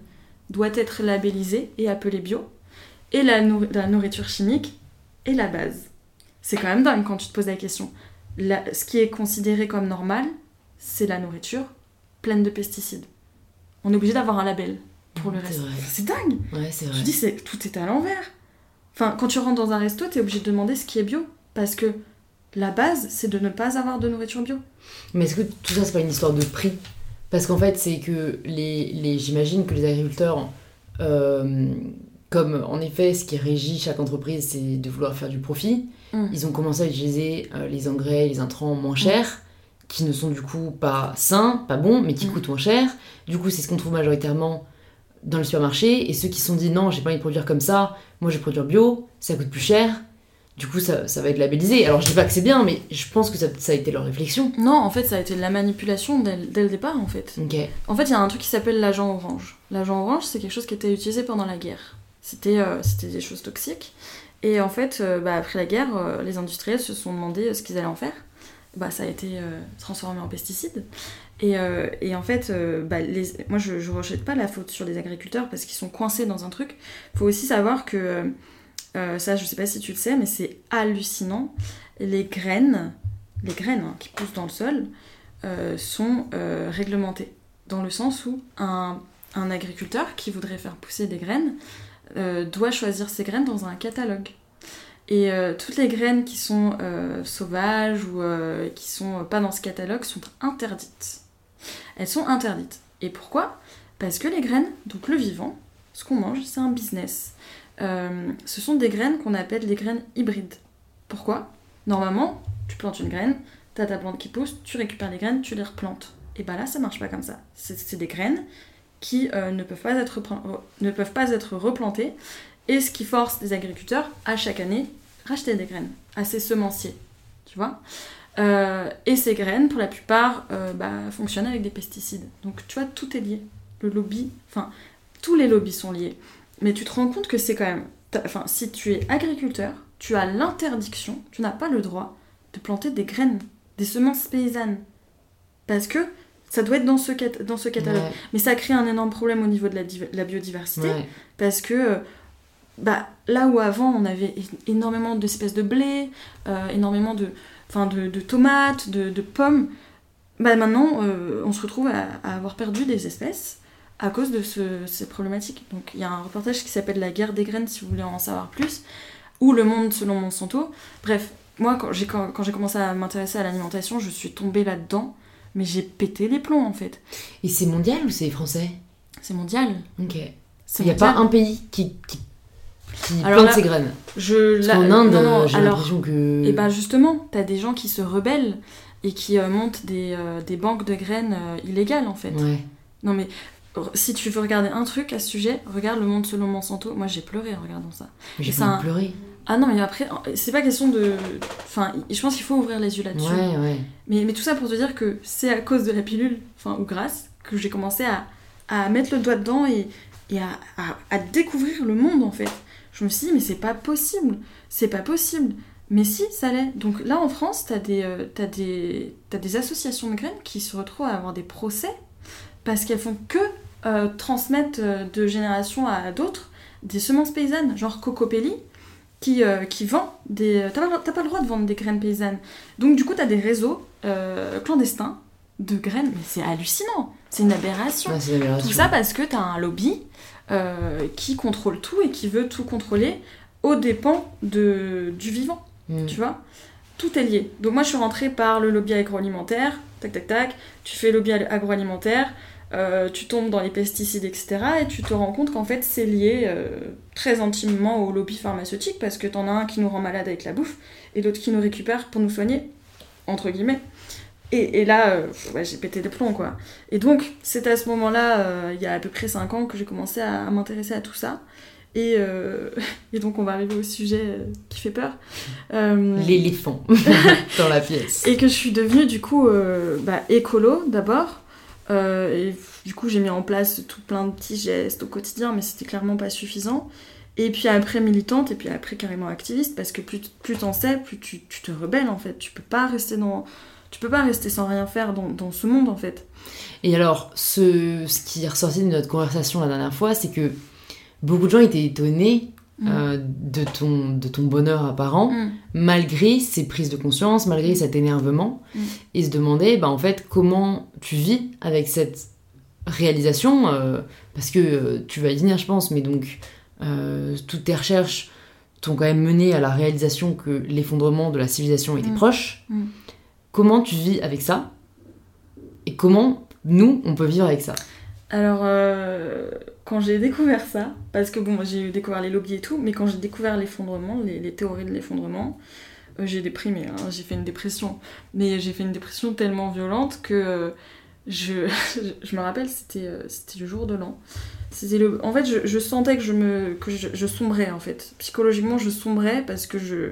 doit être labellisée et appelée bio et la, nourri- la nourriture chimique est la base. C'est quand même dingue quand tu te poses la question. Ce qui est considéré comme normal, c'est la nourriture pleine de pesticides. On est obligé d'avoir un label pour le C'est reste. C'est dingue. Ouais, c'est Je dis, c'est, tout est à l'envers. Enfin, quand tu rentres dans un resto, t'es obligé de demander ce qui est bio. Parce que la base, c'est de ne pas avoir de nourriture bio. Mais est-ce que tout ça, c'est pas une histoire de prix? Parce qu'en fait, c'est que les, les, j'imagine que les agriculteurs, euh, comme en effet, ce qui régit chaque entreprise, c'est de vouloir faire du profit, Mm. ils ont commencé à utiliser euh, les engrais, les intrants moins chers, qui ne sont du coup pas sains, pas bons, mais qui Mm. coûtent moins cher. Du coup, c'est ce qu'on trouve majoritairement dans le supermarché. Et ceux qui se sont dit non, j'ai pas envie de produire comme ça, moi je vais produire bio, ça coûte plus cher. du coup, ça, ça va être labellisé. Alors, je dis pas que c'est bien, mais je pense que ça, ça a été leur réflexion. Non, en fait, ça a été de la manipulation dès, dès le départ, en fait. Ok. En fait, il y a un truc qui s'appelle l'agent orange. L'agent orange, c'est quelque chose qui était utilisé pendant la guerre. C'était euh, des choses toxiques. Et en fait, euh, bah, après la guerre, euh, les industriels se sont demandé ce qu'ils allaient en faire. Bah, ça a été transformé en pesticides. Et, euh, et en fait, euh, bah, moi, je ne rejette pas la faute sur les agriculteurs parce qu'ils sont coincés dans un truc. Il faut aussi savoir que, euh, ça, je sais pas si tu le sais, mais c'est hallucinant. Les graines, les graines hein, qui poussent dans le sol, sont réglementées. Dans le sens où un, agriculteur qui voudrait faire pousser des graines doit choisir ses graines dans un catalogue. Et toutes les graines qui sont sauvages ou euh, qui sont pas dans ce catalogue sont interdites. Elles sont interdites. Et pourquoi? Parce que les graines, donc le vivant, ce qu'on mange, c'est un business. Euh, ce sont des graines qu'on appelle des graines hybrides. Pourquoi? Normalement, tu plantes une graine, t'as ta plante qui pousse, tu récupères les graines, tu les replantes. Et bah là, ça marche pas comme ça. C'est des graines qui euh, ne, peuvent pas être ne peuvent pas être replantées, et ce qui force les agriculteurs à chaque année racheter des graines à ces semenciers. Tu vois? Euh, Et ces graines, pour la plupart, euh, bah, fonctionnent avec des pesticides. Donc tu vois, tout est lié. Le lobby, enfin, tous les lobbies sont liés. Mais tu te rends compte que c'est quand même. Enfin, si tu es agriculteur, tu as l'interdiction, tu n'as pas le droit de planter des graines, des semences paysannes. Parce que ça doit être dans ce, cat- dans ce catalogue. Ouais. Mais ça crée un énorme problème au niveau de la, div- la biodiversité. Ouais. Parce que euh, bah, là où avant on avait énormément d'espèces de blé, euh, énormément de, enfin, de, de tomates, de, de pommes, bah, maintenant euh, on se retrouve à, à avoir perdu des espèces à cause de ce- ces problématiques. Donc il y a un reportage qui s'appelle La guerre des graines si vous voulez en savoir plus, ou Le monde selon Monsanto. Bref, moi quand j'ai quand, quand j'ai commencé à m'intéresser à l'alimentation, je suis tombée là-dedans, mais j'ai pété les plombs en fait. Et c'est mondial ou c'est français? C'est mondial. Ok. Il n'y a pas un pays qui, qui, qui Alors plante là, ses graines. Je, Parce qu'en Inde, non, j'ai l'impression que. Et ben justement, t'as des gens qui se rebellent et qui euh, montent des, euh, des banques de graines euh, illégales en fait. Ouais. Non mais si tu veux regarder un truc à ce sujet, regarde Le Monde selon Monsanto. Moi j'ai pleuré en regardant ça. J'ai pas de pleurer. Ah non mais après, c'est pas question de... Enfin, je pense qu'il faut ouvrir les yeux là-dessus. Ouais, ouais. Mais, mais tout ça pour te dire que c'est à cause de la pilule, enfin ou grâce, que j'ai commencé à, à mettre le doigt dedans et, et à, à- à découvrir le monde en fait. Je me suis dit mais c'est pas possible, c'est pas possible. Mais si, ça l'est. Donc là en France, t'as des, euh, des, des associations de graines qui se retrouvent à avoir des procès parce qu'elles font que euh, transmettre euh, de génération à d'autres des semences paysannes, genre Cocopelli, qui, euh, qui vend des... T'as pas, pas le droit de vendre des graines paysannes. Donc du coup, t'as des réseaux clandestins de graines, mais c'est hallucinant, c'est une aberration. Ouais, une aberration. Tout ça parce que t'as un lobby euh, qui contrôle tout et qui veut tout contrôler aux dépens de, du vivant, Mm. tu vois. Tout est lié. Donc moi je suis rentrée par le lobby agroalimentaire, tac tac tac, tu fais lobby ag- agroalimentaire, euh, tu tombes dans les pesticides, etc. Et tu te rends compte qu'en fait c'est lié euh, très intimement au lobby pharmaceutique parce que t'en as un qui nous rend malade avec la bouffe et l'autre qui nous récupère pour nous soigner, entre guillemets. Et, et là, euh, ouais, j'ai pété des plombs, quoi. Et donc, c'est à ce moment-là, euh, il y a à peu près 5 ans, que j'ai commencé à, à m'intéresser à tout ça. Et, euh, *laughs* et donc, on va arriver au sujet qui fait peur. L'éléphant *laughs* dans la pièce. et que je suis devenue, du coup, bah, écolo, d'abord. Et du coup, j'ai mis en place tout plein de petits gestes au quotidien, mais c'était clairement pas suffisant. Et puis après militante, et puis après carrément activiste, parce que plus, plus t'en sais, plus tu, tu te rebelles, en fait. Tu peux pas rester dans... Tu peux pas rester sans rien faire dans, dans ce monde, en fait. Et alors, ce, ce qui est ressorti de notre conversation la dernière fois, c'est que beaucoup de gens étaient étonnés Mm. euh, de, ton, de ton bonheur apparent, Mm. malgré ces prises de conscience, malgré cet énervement, Mm. et se demandaient, bah, en fait, comment tu vis avec cette réalisation, euh, parce que euh, tu vas y venir, je pense, mais donc, toutes tes recherches t'ont quand même mené à la réalisation que l'effondrement de la civilisation était Mm. proche. Mm. Comment tu vis avec ça Et comment nous, on peut vivre avec ça Alors, euh, quand j'ai découvert ça, parce que bon, j'ai découvert les lobbies et tout, mais quand j'ai découvert l'effondrement, les, théories de l'effondrement, euh, j'ai déprimé, hein, j'ai fait une dépression. Mais j'ai fait une dépression tellement violente que euh, je, *laughs* je me rappelle, c'était le jour de l'an. Le... En fait, je, je sentais que, je, me, que je sombrais, en fait. Psychologiquement, je sombrais parce que je,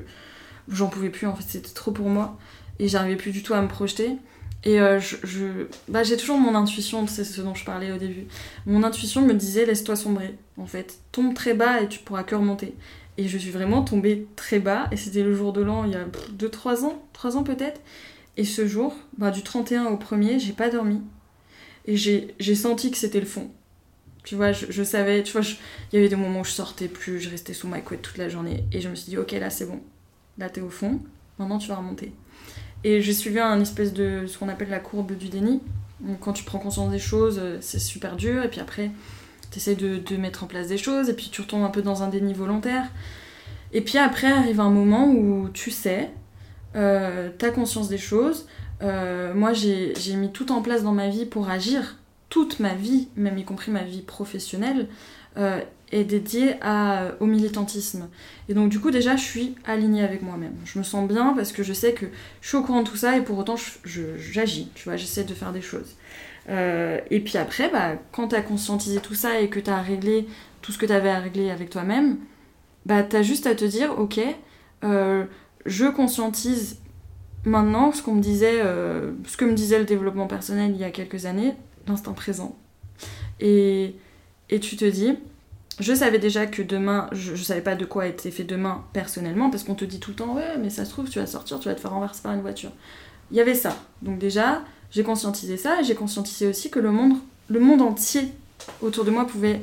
j'en pouvais plus, en fait, c'était trop pour moi. Et j'arrivais plus du tout à me projeter. Et euh, je, bah, j'ai toujours mon intuition, c'est ce dont je parlais au début. Mon intuition me disait laisse-toi sombrer, en fait. Tombe très bas et tu pourras que remonter. Et je suis vraiment tombée très bas, et c'était le jour de l'an il y a 2-3 ans, 3 ans peut-être. Et ce jour, bah, du 31 au 1er, j'ai pas dormi. Et j'ai senti que c'était le fond. Tu vois, je, je savais, tu vois, il y avait des moments où je sortais plus, je restais sous ma couette toute la journée. Et je me suis dit, ok, là c'est bon. Là t'es au fond, maintenant tu vas remonter. Et j'ai suivi un espèce de ce qu'on appelle la courbe du déni. Quand tu prends conscience des choses, euh, c'est super dur, et puis après, tu essaies de, mettre en place des choses, et puis tu retombes un peu dans un déni volontaire. Et puis après arrive un moment où tu sais, euh, t'as conscience des choses. Euh, moi, j'ai mis tout en place dans ma vie pour agir. Toute ma vie, même y compris ma vie professionnelle, est dédiée à, au militantisme. Et donc, du coup, déjà, je suis alignée avec moi-même. Je me sens bien parce que je sais que je suis au courant de tout ça et pour autant, j'agis. Tu vois, j'essaie de faire des choses. Euh, et puis après, bah, quand t'as conscientisé tout ça et que t'as réglé tout ce que t'avais à régler avec toi-même, bah, t'as juste à te dire, ok, euh, je conscientise maintenant ce qu'on me disait, euh, ce que me disait le développement personnel il y a quelques années, l'instant présent. Et tu te dis, je savais déjà que demain, je, je savais pas de quoi était fait demain personnellement, parce qu'on te dit tout le temps, ouais, mais ça se trouve, tu vas sortir, tu vas te faire renverser par une voiture. Il y avait ça. Donc déjà, j'ai conscientisé ça, et j'ai conscientisé aussi que le monde, le monde entier autour de moi pouvait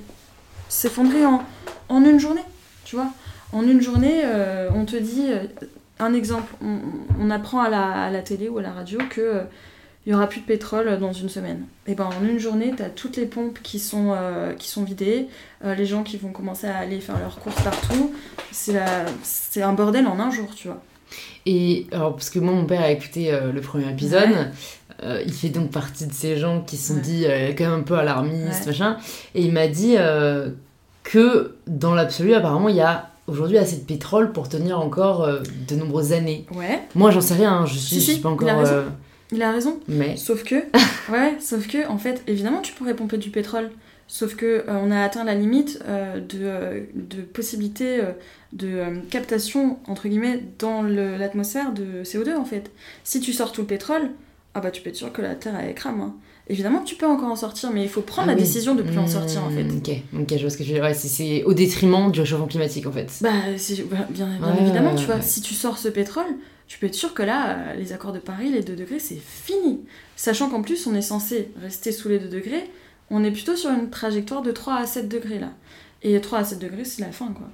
s'effondrer en, en une journée, tu vois. En une journée, euh, on te dit, euh, un exemple, on, apprend à la, à la télé ou à la radio que euh, il y aura plus de pétrole dans une semaine. Et ben en une journée, tu as toutes les pompes qui sont, euh, qui sont vidées, euh, les gens qui vont commencer à aller faire leurs courses partout. C'est un bordel en un jour, tu vois. Et alors, parce que moi, mon père a écouté euh, le premier épisode, Ouais. il fait donc partie de ces gens qui se sont Ouais. dit quand même un peu alarmistes, Ouais. machin, et il m'a dit que dans l'absolu, apparemment, il y a aujourd'hui assez de pétrole pour tenir encore euh, de nombreuses années. Ouais, Moi, j'en sais rien, hein, je suis, Si, je suis si, pas encore. euh, il a raison. mais. Sauf que, *laughs* ouais, sauf que, en fait, évidemment, tu pourrais pomper du pétrole. Sauf que euh, on a atteint la limite euh, de, euh, de possibilité euh, de captation, entre guillemets, dans l'atmosphère de CO2, en fait. Si tu sors tout le pétrole, ah bah tu peux être sûr que la Terre, elle crame. hein. Évidemment que tu peux encore en sortir, mais il faut prendre Ah la oui. décision de plus en sortir, en fait. Hmm, Ok, ok, je vois ce que je veux dire. Ouais, c'est- au détriment du réchauffement climatique, en fait. Bah, bah, bien, bien Ouais, évidemment, ouais, tu vois, si tu sors ce pétrole, tu peux être sûr que là, euh, les accords de Paris, les 2 degrés, c'est fini. Sachant qu'en plus, on est censé rester sous les 2 degrés, on est plutôt sur une trajectoire de 3 à 7 degrés là. Et 3 à 7 degrés, c'est la fin, quoi.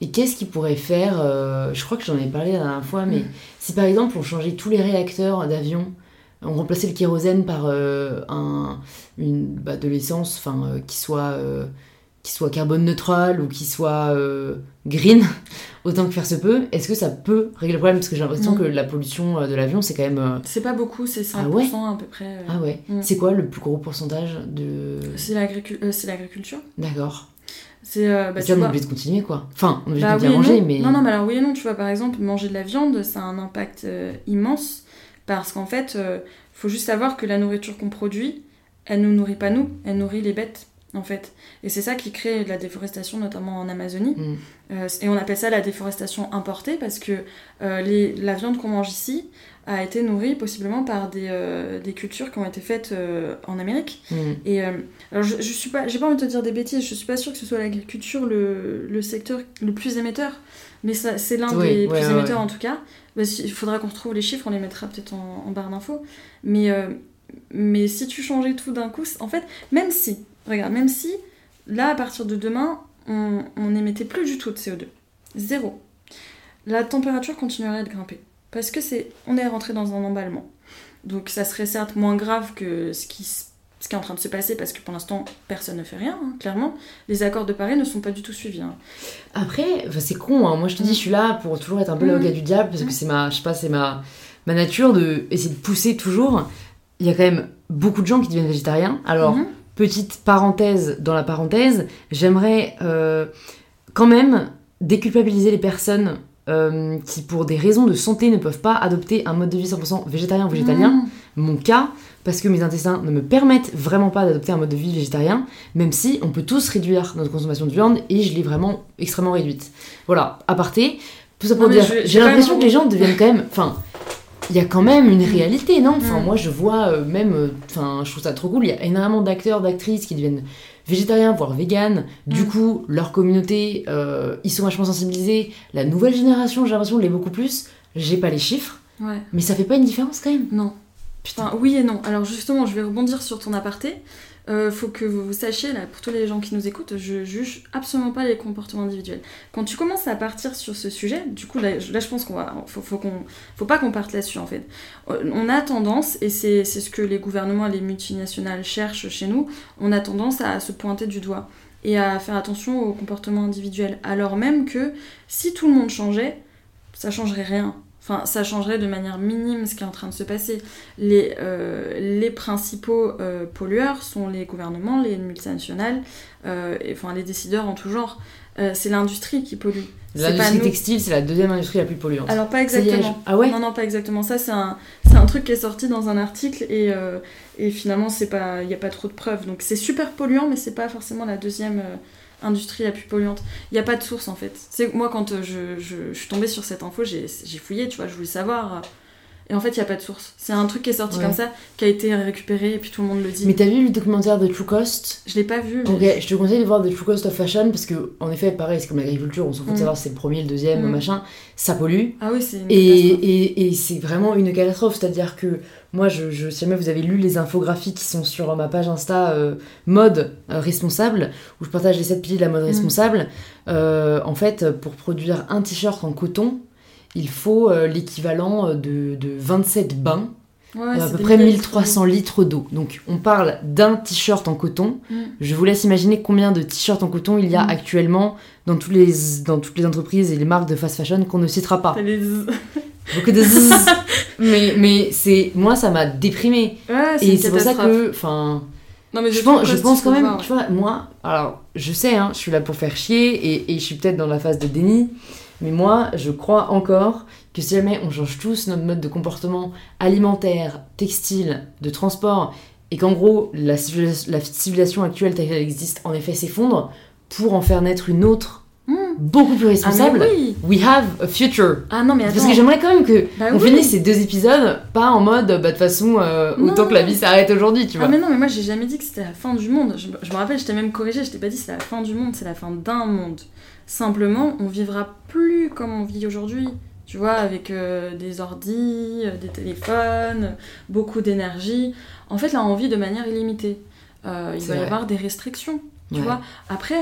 Et qu'est-ce qu'il pourrait faire euh, Je crois que j'en ai parlé la dernière fois, mais Mm. si par exemple on changeait tous les réacteurs d'avion, on remplaçait le kérosène par euh, un, une, bah, de l'essence enfin, euh, qui, soit, qui soit carbone neutral ou qui soit euh, green, *laughs* autant que faire se peut, est-ce que ça peut régler le problème? Parce que j'ai l'impression Mm. que la pollution euh, de l'avion, c'est quand même. euh, C'est pas beaucoup, c'est 5% Ah ouais? à peu près. euh. Ah ouais Mm. C'est quoi le plus gros pourcentage de. C'est l'agricu- c'est l'agriculture. D'accord. C'est, bah, tu on est vois- obligé de continuer quoi. Enfin, on est obligé Bah de bien oui manger, non. mais. Non, non, mais alors oui et non, tu vois, par exemple, manger de la viande, ça a un impact immense, parce qu'en fait, faut juste savoir que la nourriture qu'on produit, elle nous nourrit pas nous, elle nourrit les bêtes, en fait. Et c'est ça qui crée de la déforestation, notamment en Amazonie. Mm. Euh, et on appelle ça la déforestation importée, parce que euh, les, la viande qu'on mange ici a été nourrie possiblement par des, euh, des cultures qui ont été faites en Amérique. Mm. Et alors je, je suis pas, j'ai pas envie de te dire des bêtises, je suis pas sûre que ce soit l'agriculture le, le secteur le plus émetteur, mais ça, c'est l'un Oui, des ouais, plus ouais, émetteurs ouais. en tout cas. Bah, si- il faudra qu'on retrouve les chiffres, on les mettra peut-être en, en barre d'infos. Mais, mais si tu changeais tout d'un coup, en fait, même si, regarde, même si là à partir de demain, on n'émettait plus du tout de CO2, zéro, la température continuerait de grimper. Parce que c'est, on est rentré dans un emballement. Donc ça serait certes moins grave que ce qui, s- ce qui est en train de se passer, parce que pour l'instant, personne ne fait rien, hein, clairement. Les accords de Paris ne sont pas du tout suivis. hein. Après, c'est con, hein. moi je te dis, je suis là pour toujours être un peu Mm. l'avocat du diable, parce que Mm. c'est ma, je sais pas, c'est ma, ma nature de essayer de pousser toujours. Il y a quand même beaucoup de gens qui deviennent végétariens. Alors, Mhm. Petite parenthèse dans la parenthèse, j'aimerais euh, quand même déculpabiliser les personnes euh, qui, pour des raisons de santé, ne peuvent pas adopter un mode de vie 100% végétarien ou végétalien. Mhm. Mon cas, parce que mes intestins ne me permettent vraiment pas d'adopter un mode de vie végétarien, même si on peut tous réduire notre consommation de viande et je l'ai vraiment extrêmement réduite. Voilà, aparté. Tout ça pour Non, dire, j'ai l'impression que les gens deviennent quand même. Enfin, il y a quand même une réalité, non? Enfin, Mm. moi, je vois euh, même. euh, Enfin, je trouve ça trop cool. Il y a énormément d'acteurs, d'actrices qui deviennent végétariens, voire véganes. Du Mm. coup, leur communauté, euh, ils sont vachement sensibilisés. La nouvelle génération, j'ai l'impression, l'est beaucoup plus. J'ai pas les chiffres, Ouais. mais ça fait pas une différence quand même. Non. Putain. Oui et non. Alors justement, je vais rebondir sur ton aparté. Euh, faut que vous sachiez, là, pour tous les gens qui nous écoutent, je juge absolument pas les comportements individuels. Quand tu commences à partir sur ce sujet, du coup, là, je- pense qu'on va, faut, qu'on, faut pas qu'on parte là-dessus en fait. Euh, On a tendance, et c'est ce que les gouvernements et les multinationales cherchent chez nous, on a tendance à se pointer du doigt et à faire attention aux comportements individuels, alors même que si tout le monde changeait, ça changerait rien. Enfin, ça changerait de manière minime ce qui est en train de se passer. Les, euh, les principaux euh, pollueurs sont les gouvernements, les multinationales, euh, et, enfin les décideurs en tout genre. C'est l'industrie qui pollue. L'industrie textile, c'est la deuxième industrie la plus polluante. Alors pas exactement. Ah ouais Non, non, pas exactement. Ça, c'est un, un truc qui est sorti dans un article et, et finalement, il n'y a pas trop de preuves. Donc c'est super polluant, mais c'est pas forcément la deuxième industrie la plus polluante. Il n'y a pas de source en fait. C'est moi quand euh, je, je, je suis tombée sur cette info, j'ai fouillé, tu vois, je voulais savoir. et en fait, il n'y a pas de source. C'est un truc qui est sorti Ouais. comme ça, qui a été récupéré et puis tout le monde le dit. Mais t'as vu le documentaire de True Cost? Je l'ai pas vu. mais- Ok, je te conseille de voir The True Cost of Fashion parce que, en effet, pareil, c'est comme l'agriculture, on s'en fout de Mm. savoir si c'est le premier, le deuxième, Mm. machin, ça pollue. Ah oui, c'est une et, et c'est vraiment une catastrophe, c'est-à-dire que moi, je, je, si jamais vous avez lu les infographies qui sont sur ma page Insta euh, mode euh, responsable, où je partage les 7 piliers de la mode Mm. responsable, euh, en fait, pour produire un t-shirt en coton, il faut euh, l'équivalent de, de 27 bains, Ouais, à peu près milliers de 1300 litres d'eau. Donc on parle d'un t-shirt en coton. Mm. Je vous laisse imaginer combien de t-shirts en coton il y a Mm. actuellement dans, tous les, dans toutes les entreprises et les marques de fast fashion qu'on ne citera pas. Les- *laughs* Beaucoup de zzz. *laughs* mais mais c'est moi ça m'a déprimé et c'est pour ça que enfin Non, mais je pense, je pense quand même voir, tu vois moi alors je sais hein, je suis là pour faire chier et, et je suis peut-être dans la phase de déni mais moi je crois encore que si jamais on change tous notre mode de comportement alimentaire textile de transport et qu'en gros la civilisation actuelle telle qu'elle existe en effet s'effondre pour en faire naître une autre Mm. beaucoup plus Ah, responsable oui. we have a future Ah non, mais attends. parce que j'aimerais quand même que Bah on oui. finisse ces deux épisodes pas en mode bah de toute façon euh, autant que la vie s'arrête aujourd'hui tu vois Ah mais non, mais moi j'ai jamais dit que c'était la fin du monde. Je, je me rappelle, je t'ai même corrigé, je t'ai pas dit c'est la fin du monde, c'est la fin d'un monde. Simplement, on vivra plus comme on vit aujourd'hui. Tu vois, avec euh, des ordis, euh, des téléphones, beaucoup d'énergie. En fait, là, on vit de manière illimitée. Euh, il va y avoir des restrictions. Tu Ouais. vois, après,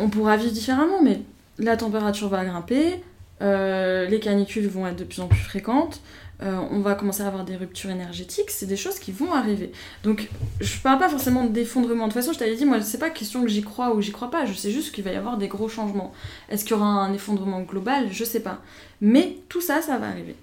on pourra vivre différemment, mais la température va grimper, euh, les canicules vont être de plus en plus fréquentes, euh, on va commencer à avoir des ruptures énergétiques, c'est des choses qui vont arriver. Donc, je parle pas forcément d'effondrement. De toute façon, je t'avais dit, moi, c'est pas question que j'y crois ou j'y crois pas, je sais juste qu'il va y avoir des gros changements. Est-ce qu'il y aura un effondrement global? Je sais pas. Mais tout ça, ça va arriver.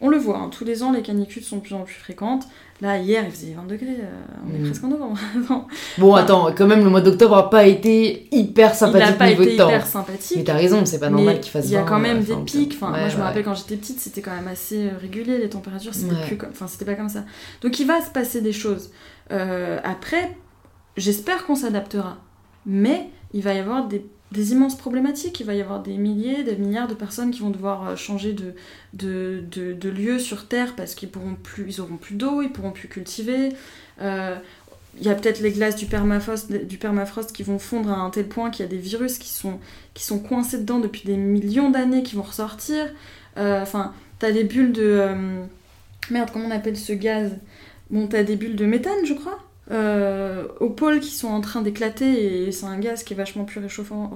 On le voit, hein, tous les ans, les canicules sont de plus en plus fréquentes. Là, hier, il faisait 20 degrés, euh, on est Mm. presque en novembre. *laughs* Bon attends quand même le mois d'octobre a pas été hyper il sympathique n'a pas niveau été de temps hyper sympathique. mais t'as raison c'est pas normal qu'il fasse Il y a 20, quand même euh, des pics. Enfin, ouais, moi, je me rappelle quand j'étais petite, c'était quand même assez euh, régulier les températures. C'était Ouais. plus comme, enfin, c'était pas comme ça. Donc, il va se passer des choses. Euh, après, j'espère qu'on s'adaptera, mais il va y avoir des, des immenses problématiques. Il va y avoir des milliers, des milliards de personnes qui vont devoir euh, changer de, de, de, lieu sur Terre parce qu'ils pourront plus, ils auront plus d'eau, ils pourront plus cultiver. Euh, il y a peut-être les glaces du permafrost, qui vont fondre à un tel point qu'il y a des virus qui sont, qui sont coincés dedans depuis des millions d'années qui vont ressortir. Euh, Enfin, t'as des bulles de. Merde, comment on appelle ce gaz? Bon, t'as des bulles de méthane, je crois, euh, au pôle qui sont en train d'éclater et c'est un gaz qui est vachement plus réchauffant,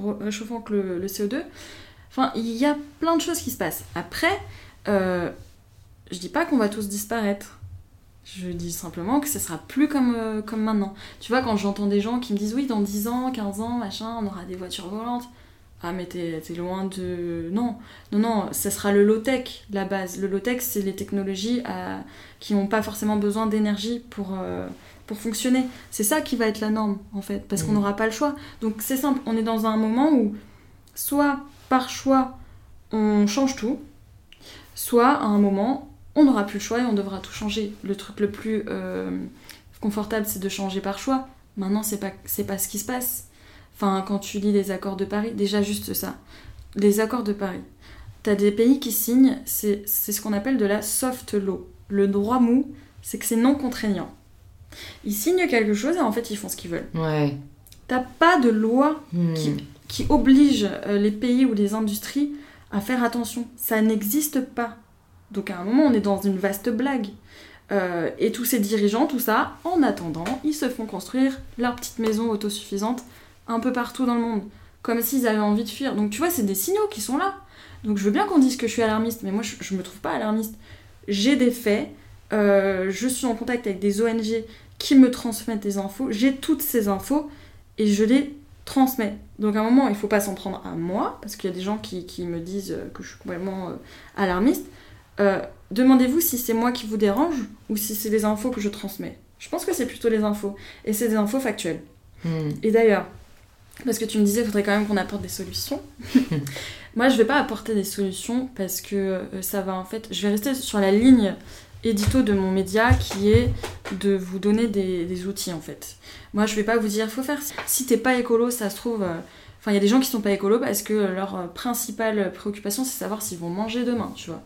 que le, le CO2. Enfin, il y a plein de choses qui se passent. Après, euh, je dis pas qu'on va tous disparaître. Je dis simplement que ce sera plus comme, euh, comme maintenant. Tu vois, quand j'entends des gens qui me disent oui, dans 10 ans, 15 ans, machin, on aura des voitures volantes. Ah, mais t'es loin de. Non, non, non, ça sera le low-tech, la base. Le low-tech, c'est les technologies à- qui n'ont pas forcément besoin d'énergie pour, euh, pour fonctionner. C'est ça qui va être la norme, en fait, parce qu'on Mhm. n'aura pas le choix. Donc c'est simple, on est dans un moment où, soit par choix, on change tout, soit à un moment, on n'aura plus le choix et on devra tout changer. Le truc le plus euh, confortable, c'est de changer par choix. Maintenant, c'est pas, pas ce qui se passe. Enfin, quand tu lis les accords de Paris, déjà juste ça. Les accords de Paris. T'as des pays qui signent, c'est ce qu'on appelle de la soft law. Le droit mou, c'est que c'est non contraignant. Ils signent quelque chose et en fait ils font ce qu'ils veulent. Ouais. T'as pas de loi Hmm. qui, qui oblige euh, les pays ou les industries à faire attention. Ça n'existe pas. Donc à un moment, on est dans une vaste blague. Euh, et tous ces dirigeants, tout ça, en attendant, ils se font construire leur petite maison autosuffisante un peu partout dans le monde. Comme s'ils avaient envie de fuir. Donc tu vois, c'est des signaux qui sont là. Donc je veux bien qu'on dise que je suis alarmiste, mais moi je, je me trouve pas alarmiste. J'ai des faits, euh, je suis en contact avec des ONG qui me transmettent des infos, j'ai toutes ces infos et je les transmets. Donc à un moment, il faut pas s'en prendre à moi, parce qu'il y a des gens qui, qui me disent que je suis complètement euh, alarmiste. Euh, Demandez-vous si c'est moi qui vous dérange ou si c'est les infos que je transmets. Je pense que c'est plutôt les infos. Et c'est des infos factuelles. Hmm. Et d'ailleurs, parce que tu me disais, il faudrait quand même qu'on apporte des solutions. *laughs* Moi, je vais pas apporter des solutions parce que euh, ça va en fait. Je vais rester sur la ligne édito de mon média qui est de vous donner des, outils en fait. Moi, je vais pas vous dire, faut faire. Si t'es pas écolo, ça se trouve. euh, Enfin, il y a des gens qui sont pas écolos parce que leur euh, principale préoccupation, c'est savoir s'ils vont manger demain, tu vois.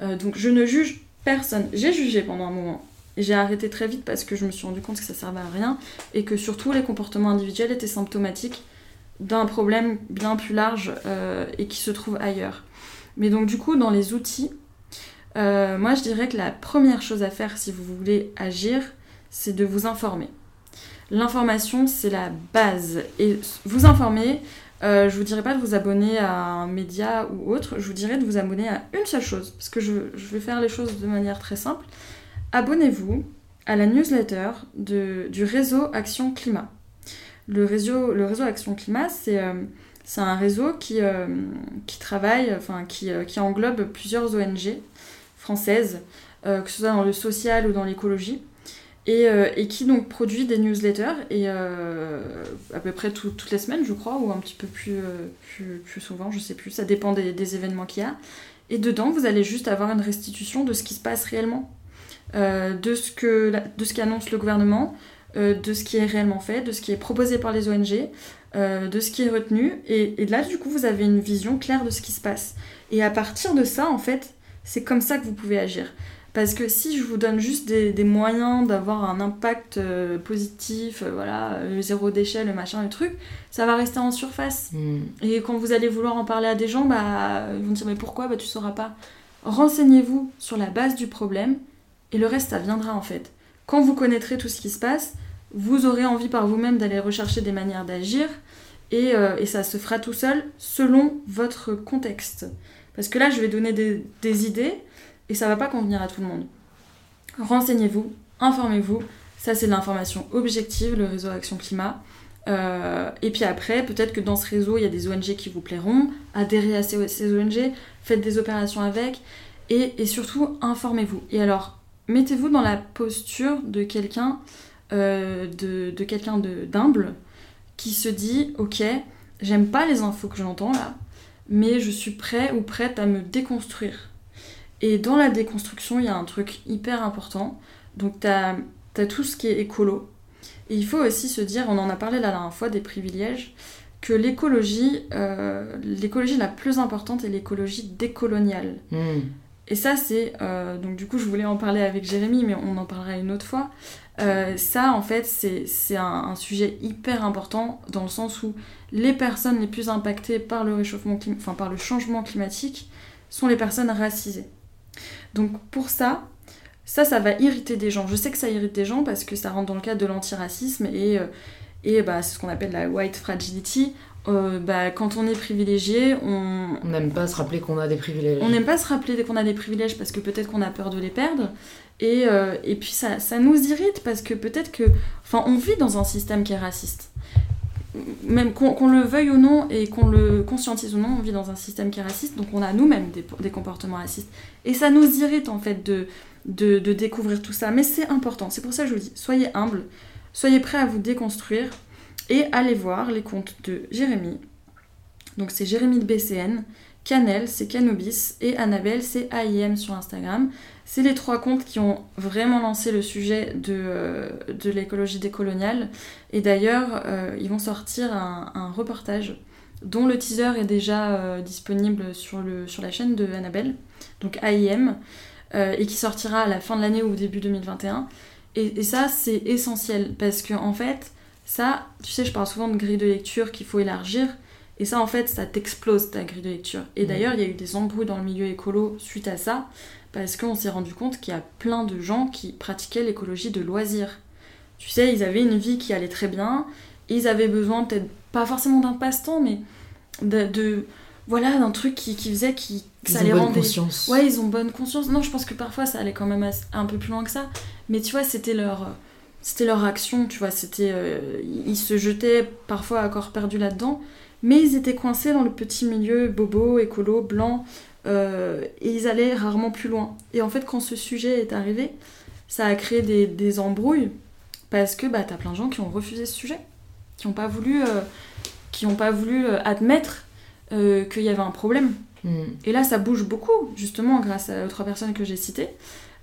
Euh, donc, je ne juge personne. J'ai jugé pendant un moment. Et j'ai arrêté très vite parce que je me suis rendu compte que ça servait à rien et que surtout les comportements individuels étaient symptomatiques d'un problème bien plus large et qui se trouve ailleurs. Mais donc du coup, dans les outils, euh, moi je dirais que la première chose à faire si vous voulez agir, c'est de vous informer. L'information, c'est la base. Et vous informer, euh, je vous dirais pas de vous abonner à un média ou autre, je vous dirais de vous abonner à une seule chose, parce que je, vais faire les choses de manière très simple. Abonnez-vous à la newsletter du réseau Action Climat. Le réseau, le réseau Action Climat, c'est euh, un réseau qui, euh, qui travaille, enfin qui, qui englobe plusieurs ONG françaises, euh, que ce soit dans le social ou dans l'écologie, et, euh, qui donc produit des newsletters, et euh, à peu près tout- toutes les semaines, je crois, ou un petit peu plus, plus, souvent, je sais plus, ça dépend des, événements qu'il y a. Et dedans, vous allez juste avoir une restitution de ce qui se passe réellement, de ce de ce qu'annonce le gouvernement, de ce qui est réellement fait, de ce qui est proposé par les ONG, de ce qui est retenu. Et, et là, du coup, vous avez une vision claire de ce qui se passe. Et à partir de ça, en fait, c'est comme ça que vous pouvez agir. Parce que si je vous donne juste des, des moyens d'avoir un impact euh, positif, euh, voilà, euh, le zéro déchet, le machin, le truc, ça va rester en surface. Hmm. Et quand vous allez vouloir en parler à des gens, bah, ils vont dire mais pourquoi? Bah tu sauras pas. Renseignez-vous sur la base du problème et le reste ça viendra en fait. Quand vous connaîtrez tout ce qui se passe, vous aurez envie par vous-même d'aller rechercher des manières d'agir et, euh, et ça se fera tout seul selon votre contexte. Parce que là je vais donner des, idées et ça va pas convenir à tout le monde. Renseignez-vous, informez-vous, ça c'est de l'information objective, le réseau Action Climat. Euh, et puis après, peut-être que dans ce réseau, il y a des ONG qui vous plairont. Adhérez à ces, ONG, faites des opérations avec. Et, surtout, informez-vous. Et alors, mettez-vous dans la posture de quelqu'un euh, de, de quelqu'un d'humble qui se dit Ok, j'aime pas les infos que j'entends là, mais je suis prêt ou prête à me déconstruire. Et dans la déconstruction, il y a un truc hyper important. Donc, t'as as tout ce qui est écolo. Et il faut aussi se dire, on en a parlé la dernière fois, des privilèges, que l'écologie, euh, l'écologie la plus importante est l'écologie décoloniale. Hmm. Et ça, c'est. euh, donc, du coup, je voulais en parler avec Jérémy, mais on en parlera une autre fois. Euh, ça, en fait, c'est un, sujet hyper important dans le sens où les personnes les plus impactées par le réchauffement enfin par le changement climatique sont les personnes racisées. Donc pour ça, ça, ça va irriter des gens. Je sais que ça irrite des gens parce que ça rentre dans le cadre de l'antiracisme et, euh, et bah, c'est ce qu'on appelle la white fragility. Euh, bah, quand on est privilégié, on, On n'aime pas se rappeler qu'on a des privilèges. on n'aime pas se rappeler qu'on a des privilèges parce que peut-être qu'on a peur de les perdre. Et, euh, et puis ça, ça nous irrite parce que peut-être que... Enfin, on vit dans un système qui est raciste. Même qu'on le veuille ou non et qu'on le conscientise ou non, on vit dans un système qui est raciste, donc on a nous-mêmes des, des comportements racistes. Et ça nous irrite en fait de, de, de découvrir tout ça. Mais c'est important, c'est pour ça que je vous dis, soyez humble, soyez prêts à vous déconstruire et allez voir les comptes de Jérémy. Donc c'est Jérémy de BCN, Canel, c'est Canobis, et Annabelle, c'est AIM sur Instagram. C'est les trois comptes qui ont vraiment lancé le sujet de, euh, de l'écologie décoloniale. Et d'ailleurs, euh, ils vont sortir un, reportage dont le teaser est déjà euh, disponible sur, le, sur la chaîne de Annabelle, donc AIM, et qui sortira à la fin de l'année ou au début 2021. Et, et ça, c'est essentiel, parce que en fait, ça, tu sais, je parle souvent de grille de lecture qu'il faut élargir, et ça, en fait, ça t'explose ta grille de lecture. Et Mm. d'ailleurs, il y a eu des embrouilles dans le milieu écolo suite à ça, parce qu'on s'est rendu compte qu'il y a plein de gens qui pratiquaient l'écologie de loisirs. Tu sais, ils avaient une vie qui allait très bien, ils avaient besoin peut-être pas forcément d'un passe-temps, mais de, de- voilà, d'un truc qui, qui faisait qui, que Ils ça ont les bonne rendait. conscience. Ouais, ils ont bonne conscience. Non, je pense que parfois ça allait quand même un peu plus loin que ça. Mais tu vois, c'était leur, c'était leur action, tu vois. C'était, euh, ils se jetaient parfois à corps perdu là-dedans, mais ils étaient coincés dans le petit milieu bobo, écolo, blanc, euh, et ils allaient rarement plus loin. Et en fait, quand ce sujet est arrivé, ça a créé des, des embrouilles parce que bah, t'as plein de gens qui ont refusé ce sujet, qui n'ont pas voulu, euh, qui ont pas voulu admettre qu'il y avait un problème. Mm. Et là, ça bouge beaucoup, justement, grâce aux trois personnes que j'ai citées.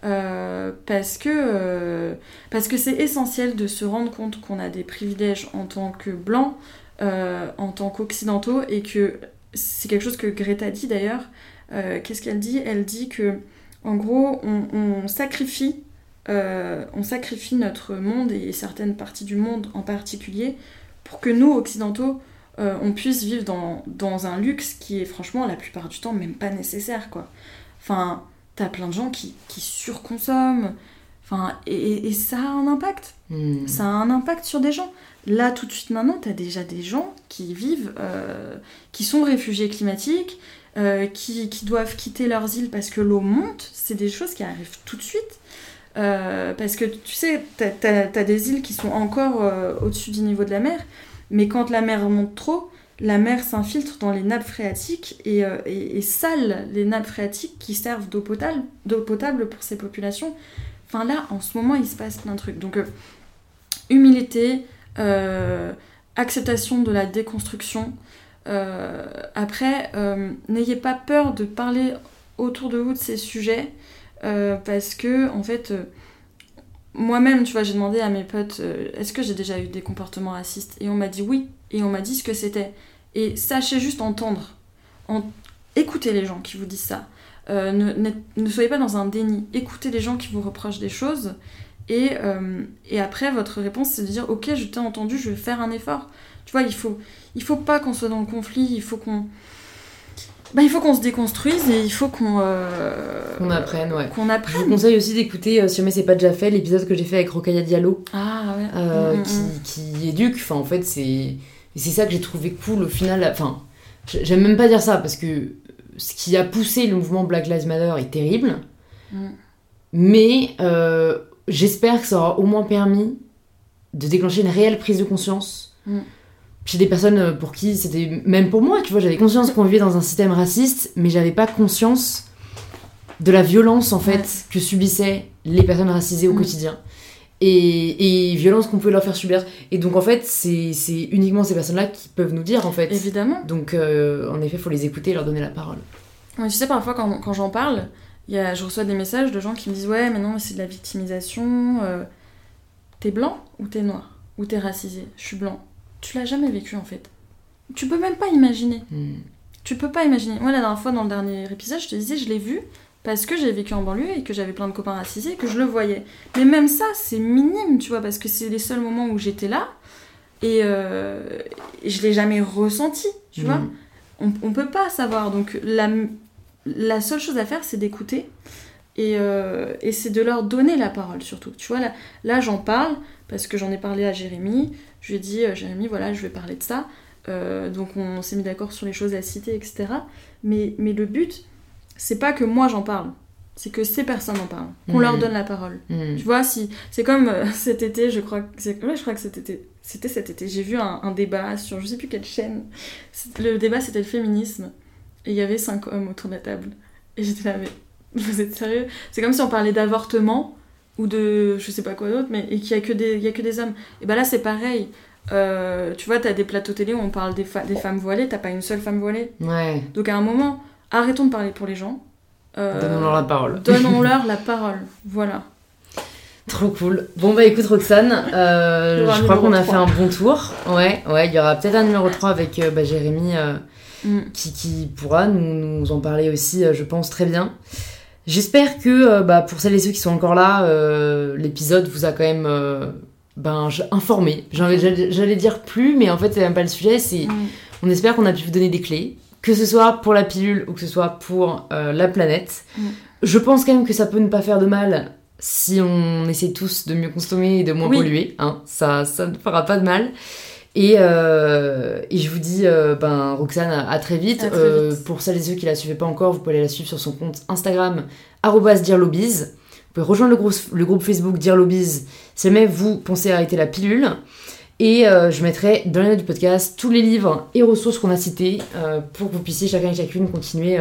Euh, parce que euh, parce que c'est essentiel de se rendre compte qu'on a des privilèges en tant que blancs, euh, en tant qu'occidentaux, et que c'est quelque chose que Greta dit d'ailleurs. Euh, Qu'est-ce qu'elle dit? Elle dit que, en gros, on, on sacrifie, on sacrifie notre monde et certaines parties du monde en particulier pour que nous, occidentaux, on puisse vivre dans, dans un luxe qui est franchement la plupart du temps même pas nécessaire quoi. Enfin, t'as plein de gens qui, qui surconsomment, enfin, et, et ça a un impact. Mm. Ça a un impact sur des gens. Là, tout de suite maintenant, t'as déjà des gens qui vivent, euh, qui sont réfugiés climatiques, euh, qui, qui doivent quitter leurs îles parce que l'eau monte. C'est des choses qui arrivent tout de suite. Euh, parce que tu sais, t'as as, des îles qui sont encore au-dessus du niveau de la mer, mais quand la mer monte trop, la mer s'infiltre dans les nappes phréatiques et, euh, et, sale les nappes phréatiques qui servent d'eau potable, potable pour ces populations. Enfin là, en ce moment, il se passe plein de trucs. Donc, euh, humilité, euh, acceptation de la déconstruction. Après, n'ayez pas peur de parler autour de vous de ces sujets parce que, en fait, moi-même, tu vois, j'ai demandé à mes potes est-ce que j'ai déjà eu des comportements racistes? Et on m'a dit oui, et on m'a dit ce que c'était. Et sachez juste entendre. En... Écoutez les gens qui vous disent ça. Euh, ne, soyez pas dans un déni. Écoutez les gens qui vous reprochent des choses. Et, euh, et après, votre réponse, c'est de dire Ok, je t'ai entendu, je vais faire un effort. Tu vois, il faut, il faut pas qu'on soit dans le conflit, il faut qu'on. Bah, il faut qu'on se déconstruise et il faut qu'on. Euh... Qu'on apprenne, ouais. Qu'on apprenne. Je vous conseille aussi d'écouter, euh, si jamais c'est pas déjà fait, l'épisode que j'ai fait avec Rokaya Diallo. Ah ouais. Euh, Mm, mm, qui, qui éduque. Enfin, en fait, c'est. C'est ça que j'ai trouvé cool au final. Enfin, j'aime même pas dire ça parce que ce qui a poussé le mouvement Black Lives Matter est terrible. Mm. Mais euh, j'espère que ça aura au moins permis de déclencher une réelle prise de conscience Mm. chez des personnes pour qui c'était même pour moi tu vois j'avais conscience qu'on vivait dans un système raciste mais j'avais pas conscience de la violence en fait Ouais. que subissaient les personnes racisées au Mm. quotidien et, et violence qu'on pouvait leur faire subir et donc en fait c'est uniquement ces personnes là qui peuvent nous dire en fait Évidemment. donc euh, en effet faut les écouter et leur donner la parole Ouais, tu sais, parfois, quand, quand j'en parle, il y a, je reçois des messages de gens qui me disent Ouais, mais non, c'est de la victimisation. euh, t'es blanc ou t'es noir? Ou t'es racisé? Je suis blanc. Tu l'as jamais vécu en fait. Tu peux même pas imaginer. Mm. Tu peux pas imaginer. Moi, la dernière fois, dans le dernier épisode, je te disais, je l'ai vu parce que j'ai vécu en banlieue et que j'avais plein de copains racisés et que je le voyais. Mais même ça, c'est minime, tu vois, parce que c'est les seuls moments où j'étais là et, euh, je l'ai jamais ressenti, tu vois. Mm. On, on peut pas savoir. Donc, la, la seule chose à faire, c'est d'écouter et, euh, et c'est de leur donner la parole surtout. Tu vois, là, là j'en parle parce que j'en ai parlé à Jérémy. Je lui ai dit, euh, Jérémy, voilà, je vais parler de ça. Euh, donc on s'est mis d'accord sur les choses à citer, etc. Mais, mais le but, c'est pas que moi j'en parle, c'est que ces personnes en parlent, qu'on Mhm. leur donne la parole. Mm. Tu vois, si c'est comme euh, *laughs* cet été, je crois que ouais, je crois que cet été, c'était cet été, j'ai vu un, un débat sur je sais plus quelle chaîne. Le débat c'était le féminisme et il y avait cinq hommes autour de la table et j'étais là mais *laughs* vous êtes sérieux? C'est comme si on parlait d'avortement ou de je sais pas quoi d'autre mais et qu'il y a que des il y a que des hommes. Et ben là c'est pareil. Euh, tu vois, t'as des plateaux télé où on parle des, des femmes voilées, t'as pas une seule femme voilée. ouais Donc à un moment, arrêtons de parler pour les gens. Euh, donnons-leur la parole *laughs* Donnons-leur la parole. Voilà. Trop cool. Bon bah écoute Roxane, euh, *laughs* je crois qu'on a fait un bon tour. Ouais, ouais, il y aura peut-être un numéro 3 avec euh, bah, Jérémy euh, mm. qui, qui, pourra nous, nous, en parler aussi, je pense, très bien. J'espère que bah, pour celles et ceux qui sont encore là, l'épisode vous a quand même ben, informé. J'allais dire plus, mais en fait c'est même pas le sujet. C'est, mm. On espère qu'on a pu vous donner des clés, que ce soit pour la pilule ou que ce soit pour la planète. Mm. Je pense quand même que ça peut ne pas faire de mal si on essaie tous de mieux consommer et de moins polluer, hein, ça, ça ne fera pas de mal. Et, euh, et je vous dis, euh, ben, Roxane, à, très vite. Euh, pour celles et ceux qui la suivaient pas encore, vous pouvez aller la suivre sur son compte Instagram, dirlobiz. Vous pouvez rejoindre le, groupe, le groupe Facebook Dirlobiz si jamais vous pensez arrêter la pilule. Et je mettrai dans les notes du podcast tous les livres et ressources qu'on a cités pour que vous puissiez chacun et chacune continuer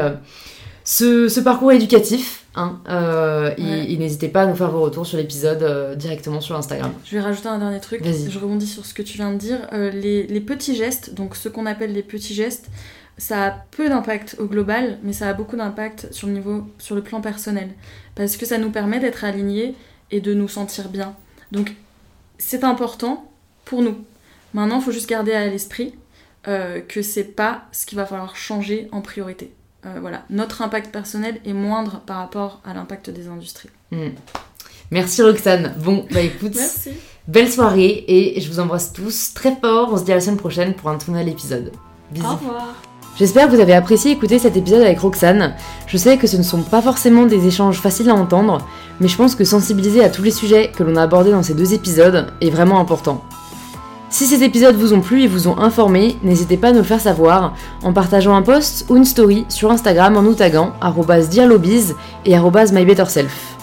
ce, parcours éducatif. Hein, euh, et, n'hésitez pas à nous faire vos retours sur l'épisode euh, directement sur Instagram. Je vais rajouter un dernier truc. Je rebondis sur ce que tu viens de dire. Euh, les, les, petits gestes, donc ce qu'on appelle les petits gestes, ça a peu d'impact au global, mais ça a beaucoup d'impact sur le niveau, sur le plan personnel, parce que ça nous permet d'être alignés et de nous sentir bien. Donc c'est important pour nous. Maintenant, il faut juste garder à l'esprit que c'est pas ce qu'il va falloir changer en priorité. Euh, voilà, notre impact personnel est moindre par rapport à l'impact des industries. Hmm. Merci Roxane. Bon, bah écoute, belle soirée et je vous embrasse tous très fort. On se dit à la semaine prochaine pour un tout nouvel épisode. Bisous. Au revoir. J'espère que vous avez apprécié écouter cet épisode avec Roxane. Je sais que ce ne sont pas forcément des échanges faciles à entendre, mais je pense que sensibiliser à tous les sujets que l'on a abordés dans ces deux épisodes est vraiment important. Si ces épisodes vous ont plu et vous ont informé, n'hésitez pas à nous le faire savoir en partageant un post ou une story sur Instagram en nous taguant @dirlobiz et @mybetterself.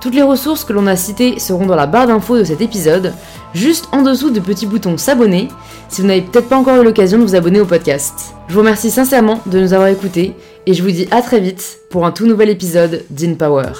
Toutes les ressources que l'on a citées seront dans la barre d'infos de cet épisode, juste en dessous de petits boutons s'abonner si vous n'avez peut-être pas encore eu l'occasion de vous abonner au podcast. Je vous remercie sincèrement de nous avoir écoutés et je vous dis à très vite pour un tout nouvel épisode d'InPower.